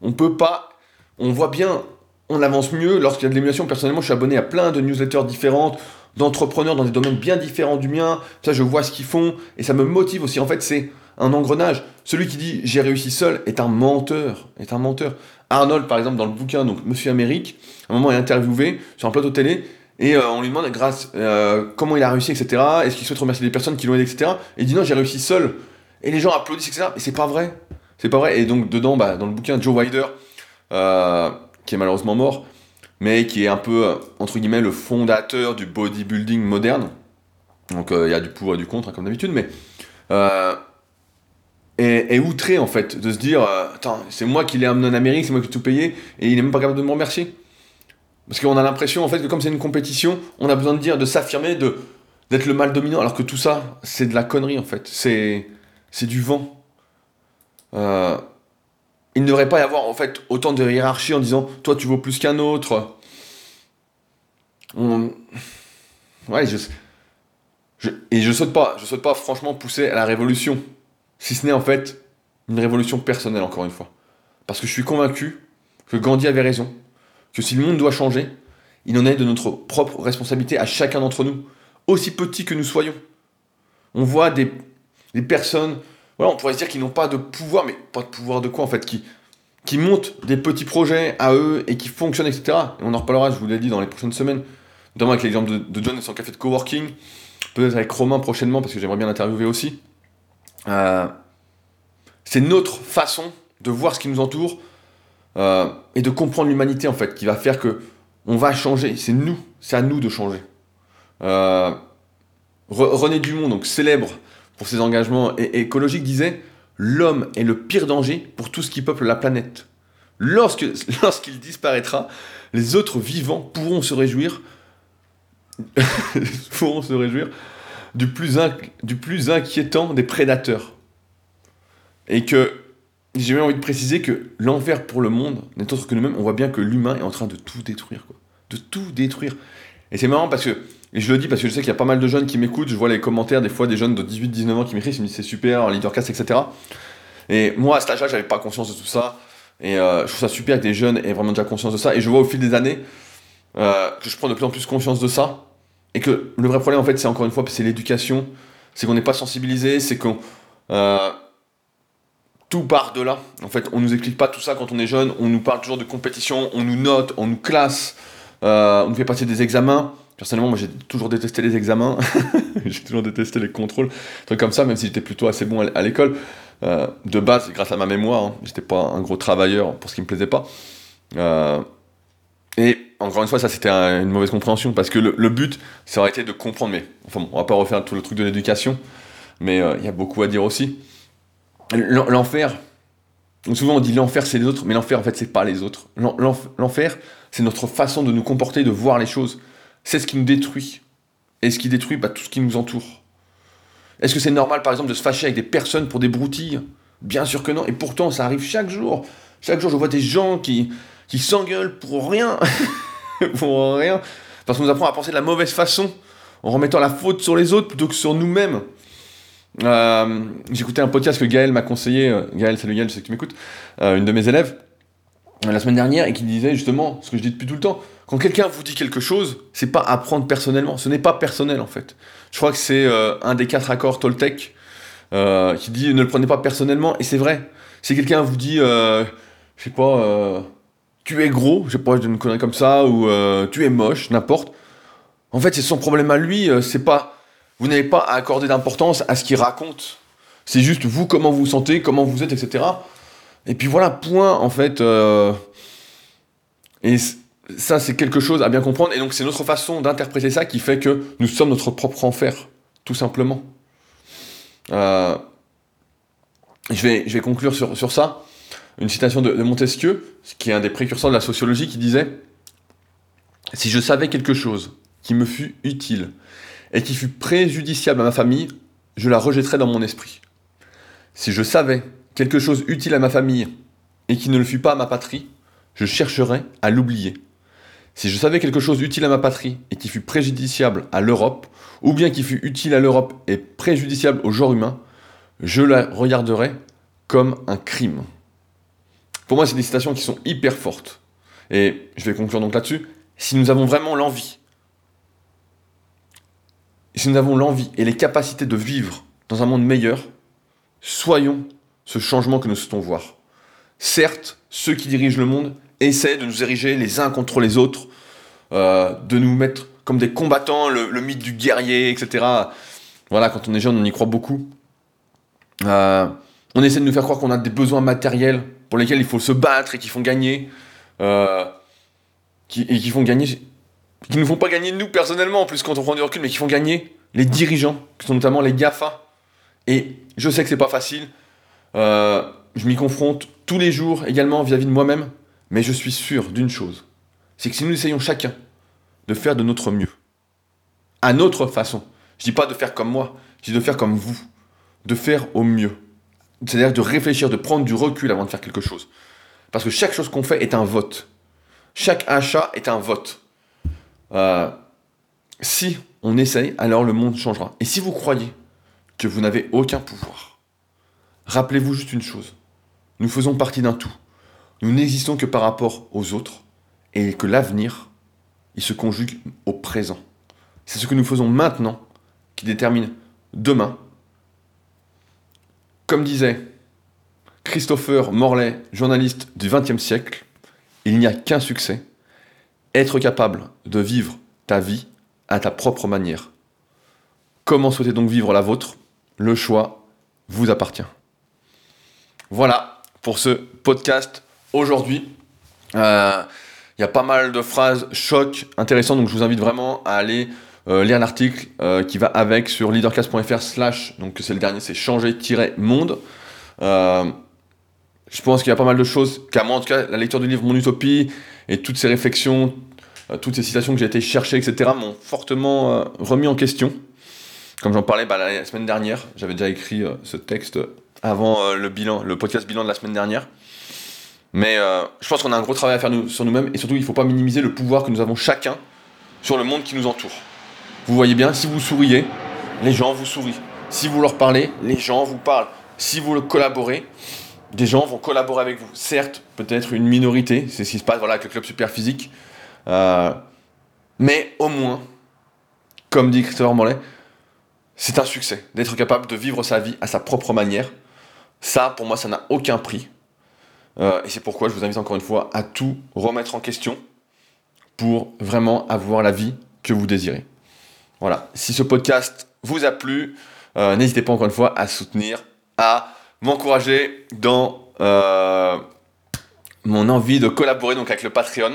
On peut pas, on voit bien, on avance mieux lorsqu'il y a de l'émulation. Personnellement, je suis abonné à plein de newsletters différentes, d'entrepreneurs dans des domaines bien différents du mien. Ça, je vois ce qu'ils font et ça me motive aussi. En fait, c'est un engrenage. Celui qui dit j'ai réussi seul est un menteur, est un menteur. Arnold, par exemple, dans le bouquin, donc Monsieur Amérique, à un moment est interviewé sur un plateau télé et euh, on lui demande grâce euh, comment il a réussi, etc. Est-ce qu'il souhaite remercier des personnes qui l'ont aidé, etc. Et il dit non, j'ai réussi seul. Et les gens applaudissent, etc. Et c'est pas vrai. C'est pas vrai. Et donc dedans, bah, dans le bouquin, Joe Wider, euh, qui est malheureusement mort, mais qui est un peu, entre guillemets, le fondateur du bodybuilding moderne. Donc il y a du pour et du contre, hein, comme d'habitude, mais est, outré en fait de se dire euh, attends c'est moi qui l'ai amené en Amérique c'est moi qui ai tout payé et il n'est même pas capable de me remercier. Parce qu'on a l'impression en fait que comme c'est une compétition on a besoin de dire de s'affirmer de d'être le mal dominant alors que tout ça c'est de la connerie en fait. C'est c'est du vent. Euh, il ne devrait pas y avoir en fait autant de hiérarchie en disant toi tu vaux plus qu'un autre je... et je saute pas je saute pas franchement pousser à la révolution si ce n'est en fait une révolution personnelle, encore une fois. Parce que je suis convaincu que Gandhi avait raison, que si le monde doit changer, il en est de notre propre responsabilité à chacun d'entre nous, aussi petits que nous soyons. On voit des, personnes, voilà, on pourrait se dire qu'ils n'ont pas de pouvoir, mais pas de pouvoir de quoi en fait, qui, qui montent des petits projets à eux et qui fonctionnent, etc. Et on en reparlera, je vous l'ai dit, dans les prochaines semaines, notamment avec l'exemple de, John et son café de coworking, peut-être avec Romain prochainement, parce que j'aimerais bien l'interviewer aussi. Euh, c'est notre façon de voir ce qui nous entoure euh, et de comprendre l'humanité en fait qui va faire que on va changer. C'est nous, c'est à nous de changer. Euh, René Dumont, donc célèbre pour ses engagements écologiques, disait l'homme est le pire danger pour tout ce qui peuple la planète. (laughs) Lorsqu'il disparaîtra, les autres vivants pourront se réjouir, (laughs) pourront se réjouir du plus, du plus inquiétant des prédateurs. Et que j'ai même envie de préciser que l'enfer pour le monde n'est autre que nous-mêmes. On voit bien que l'humain est en train de tout détruire. Quoi. De tout détruire. Et c'est marrant parce que, et je le dis parce que je sais qu'il y a pas mal de jeunes qui m'écoutent, je vois les commentaires des fois des jeunes de 18-19 ans qui m'écrivent, ils me disent c'est super, leadercast, etc. Et moi à cet âge-là, j'avais pas conscience de tout ça. Et euh, je trouve ça super que des jeunes aient vraiment déjà conscience de ça. Et je vois au fil des années euh, que je prends de plus en plus conscience de ça. Et que le vrai problème, en fait, c'est encore une fois, c'est l'éducation. C'est qu'on n'est pas sensibilisé, c'est qu'on. Euh, tout part de là. En fait, on nous explique pas tout ça quand on est jeune. On nous parle toujours de compétition, on nous note, on nous classe, on nous fait passer des examens. Personnellement, moi, j'ai toujours détesté les examens. (laughs) j'ai toujours détesté les contrôles, trucs comme ça, même si j'étais plutôt assez bon à l'école. Euh, de base, grâce à ma mémoire, hein, j'étais pas un gros travailleur pour ce qui me plaisait pas. et encore une fois, ça c'était une mauvaise compréhension parce que le, but, ça aurait été de comprendre. Mais enfin, on va pas refaire tout le truc de l'éducation, mais euh, il y a beaucoup à dire aussi. L'enfer, souvent on dit l'enfer c'est les autres, mais l'enfer en fait c'est pas les autres. L'enfer, c'est notre façon de nous comporter, de voir les choses. C'est ce qui nous détruit. Et ce qui détruit bah, tout ce qui nous entoure. Est-ce que c'est normal par exemple de se fâcher avec des personnes pour des broutilles? Bien sûr que non. Et pourtant ça arrive chaque jour. Chaque jour je vois des gens qui, s'engueulent pour rien. (laughs) pour rien. Parce qu'on nous apprend à penser de la mauvaise façon, en remettant la faute sur les autres plutôt que sur nous-mêmes. Euh, J'écoutais un podcast que Gaël m'a conseillé, euh, Gaël, salut Gaël, je sais que tu m'écoutes, euh, une de mes élèves, la semaine dernière, et qui disait justement ce que je dis depuis tout le temps. Quand quelqu'un vous dit quelque chose, c'est pas à prendre personnellement, ce n'est pas personnel en fait. Je crois que c'est un des quatre accords Toltec qui dit ne le prenez pas personnellement, et c'est vrai. Si quelqu'un vous dit, je sais pas, tu es gros, je sais pas, une connerie comme ça, ou euh, tu es moche, n'importe. En fait, c'est son problème à lui, euh, c'est pas. Vous n'avez pas à accorder d'importance à ce qu'il raconte. C'est juste vous, comment vous vous sentez, comment vous êtes, etc. Et puis voilà, point, en fait. Euh, et ça, c'est quelque chose à bien comprendre. Et donc, c'est notre façon d'interpréter ça qui fait que nous sommes notre propre enfer, tout simplement. je, vais, je vais conclure sur, ça une citation de, Montesquieu, qui est un des précurseurs de la sociologie, qui disait Si je savais quelque chose qui me fût utile et qui fût préjudiciable à ma famille, je la rejetterais dans mon esprit. Si je savais quelque chose utile à ma famille et qui ne le fut pas à ma patrie, je chercherais à l'oublier. Si je savais quelque chose utile à ma patrie et qui fut préjudiciable à l'Europe, ou bien qui fut utile à l'Europe et préjudiciable au genre humain, je la regarderais comme un crime. Pour moi, c'est des citations qui sont hyper fortes. Et je vais conclure donc là-dessus. Si nous avons vraiment l'envie, si nous avons l'envie et les capacités de vivre dans un monde meilleur, soyons ce changement que nous souhaitons voir. Certes, ceux qui dirigent le monde essaient de nous ériger les uns contre les autres, euh, de nous mettre comme des combattants, le, mythe du guerrier, etc. Voilà, quand on est jeune, on y croit beaucoup. Euh, on essaie de nous faire croire qu'on a des besoins matériels pour lesquels il faut se battre et qui font gagner. Euh, qui, et qui font gagner. qui ne nous font pas gagner nous personnellement, en plus quand on prend du recul, mais qui font gagner les dirigeants, qui sont notamment les GAFA. Et je sais que c'est pas facile. Je m'y confronte tous les jours également vis-à-vis de moi-même. Mais je suis sûr d'une chose c'est que si nous essayons chacun de faire de notre mieux, à notre façon, je dis pas de faire comme moi, je dis de faire comme vous, de faire au mieux. C'est-à-dire de réfléchir, de prendre du recul avant de faire quelque chose. Parce que chaque chose qu'on fait est un vote. Chaque achat est un vote. Euh, si on essaye, alors le monde changera. Et si vous croyez que vous n'avez aucun pouvoir, rappelez-vous juste une chose. Nous faisons partie d'un tout. Nous n'existons que par rapport aux autres et que l'avenir, il se conjugue au présent. C'est ce que nous faisons maintenant qui détermine demain comme disait Christopher Morley, journaliste du XXe siècle, il n'y a qu'un succès, être capable de vivre ta vie à ta propre manière. Comment souhaitez donc vivre la vôtre? Le choix vous appartient. Voilà pour ce podcast aujourd'hui. Euh, il y a pas mal de phrases choc intéressantes, donc je vous invite vraiment à aller euh, lire l'article euh, qui va avec sur leadercast.fr slash, donc c'est le dernier, c'est changer-monde. Euh, je pense qu'il y a pas mal de choses qu'à moi, en tout cas, la lecture du livre Mon Utopie et toutes ces réflexions, toutes ces citations que j'ai été chercher, etc., m'ont fortement remis en question. Comme j'en parlais bah, la semaine dernière, j'avais déjà écrit ce texte avant le bilan, le podcast bilan de la semaine dernière. Mais je pense qu'on a un gros travail à faire sur nous-mêmes et surtout il ne faut pas minimiser le pouvoir que nous avons chacun sur le monde qui nous entoure. Vous voyez bien, si vous souriez, les gens vous sourient. Si vous leur parlez, les gens vous parlent. Si vous le collaborez, des gens vont collaborer avec vous. Certes, peut-être une minorité, c'est ce qui se passe voilà, avec le club super physique. Euh, mais au moins, comme dit Christopher Mollet, c'est un succès d'être capable de vivre sa vie à sa propre manière. Ça, pour moi, ça n'a aucun prix. Euh, et c'est pourquoi je vous invite encore une fois à tout remettre en question pour vraiment avoir la vie que vous désirez. Voilà, si ce podcast vous a plu, euh, n'hésitez pas encore une fois à soutenir, à m'encourager dans euh, mon envie de collaborer donc avec le Patreon.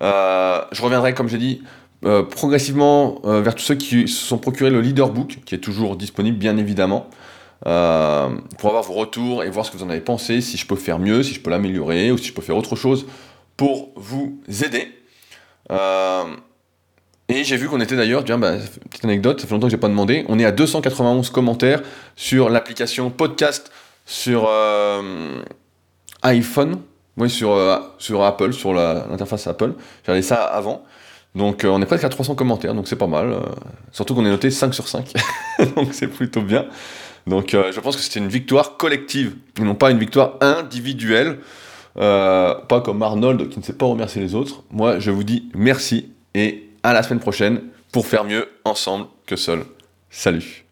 Je reviendrai, comme j'ai dit, progressivement vers tous ceux qui se sont procurés le Leader Book, qui est toujours disponible bien évidemment, pour avoir vos retours et voir ce que vous en avez pensé, si je peux faire mieux, si je peux l'améliorer, ou si je peux faire autre chose pour vous aider. Et j'ai vu qu'on était d'ailleurs, bah, petite anecdote, ça fait longtemps que j'ai pas demandé, on est à 291 commentaires sur l'application podcast sur euh, iPhone, oui, sur, euh, sur Apple, sur l'interface Apple. J'avais ça avant. Donc euh, on est presque à 300 commentaires, donc c'est pas mal. surtout qu'on est noté 5 sur 5, (laughs) donc c'est plutôt bien. Donc je pense que c'était une victoire collective, non pas une victoire individuelle. pas comme Arnold qui ne sait pas remercier les autres. Moi, je vous dis merci et à la semaine prochaine pour faire mieux ensemble que seul. Salut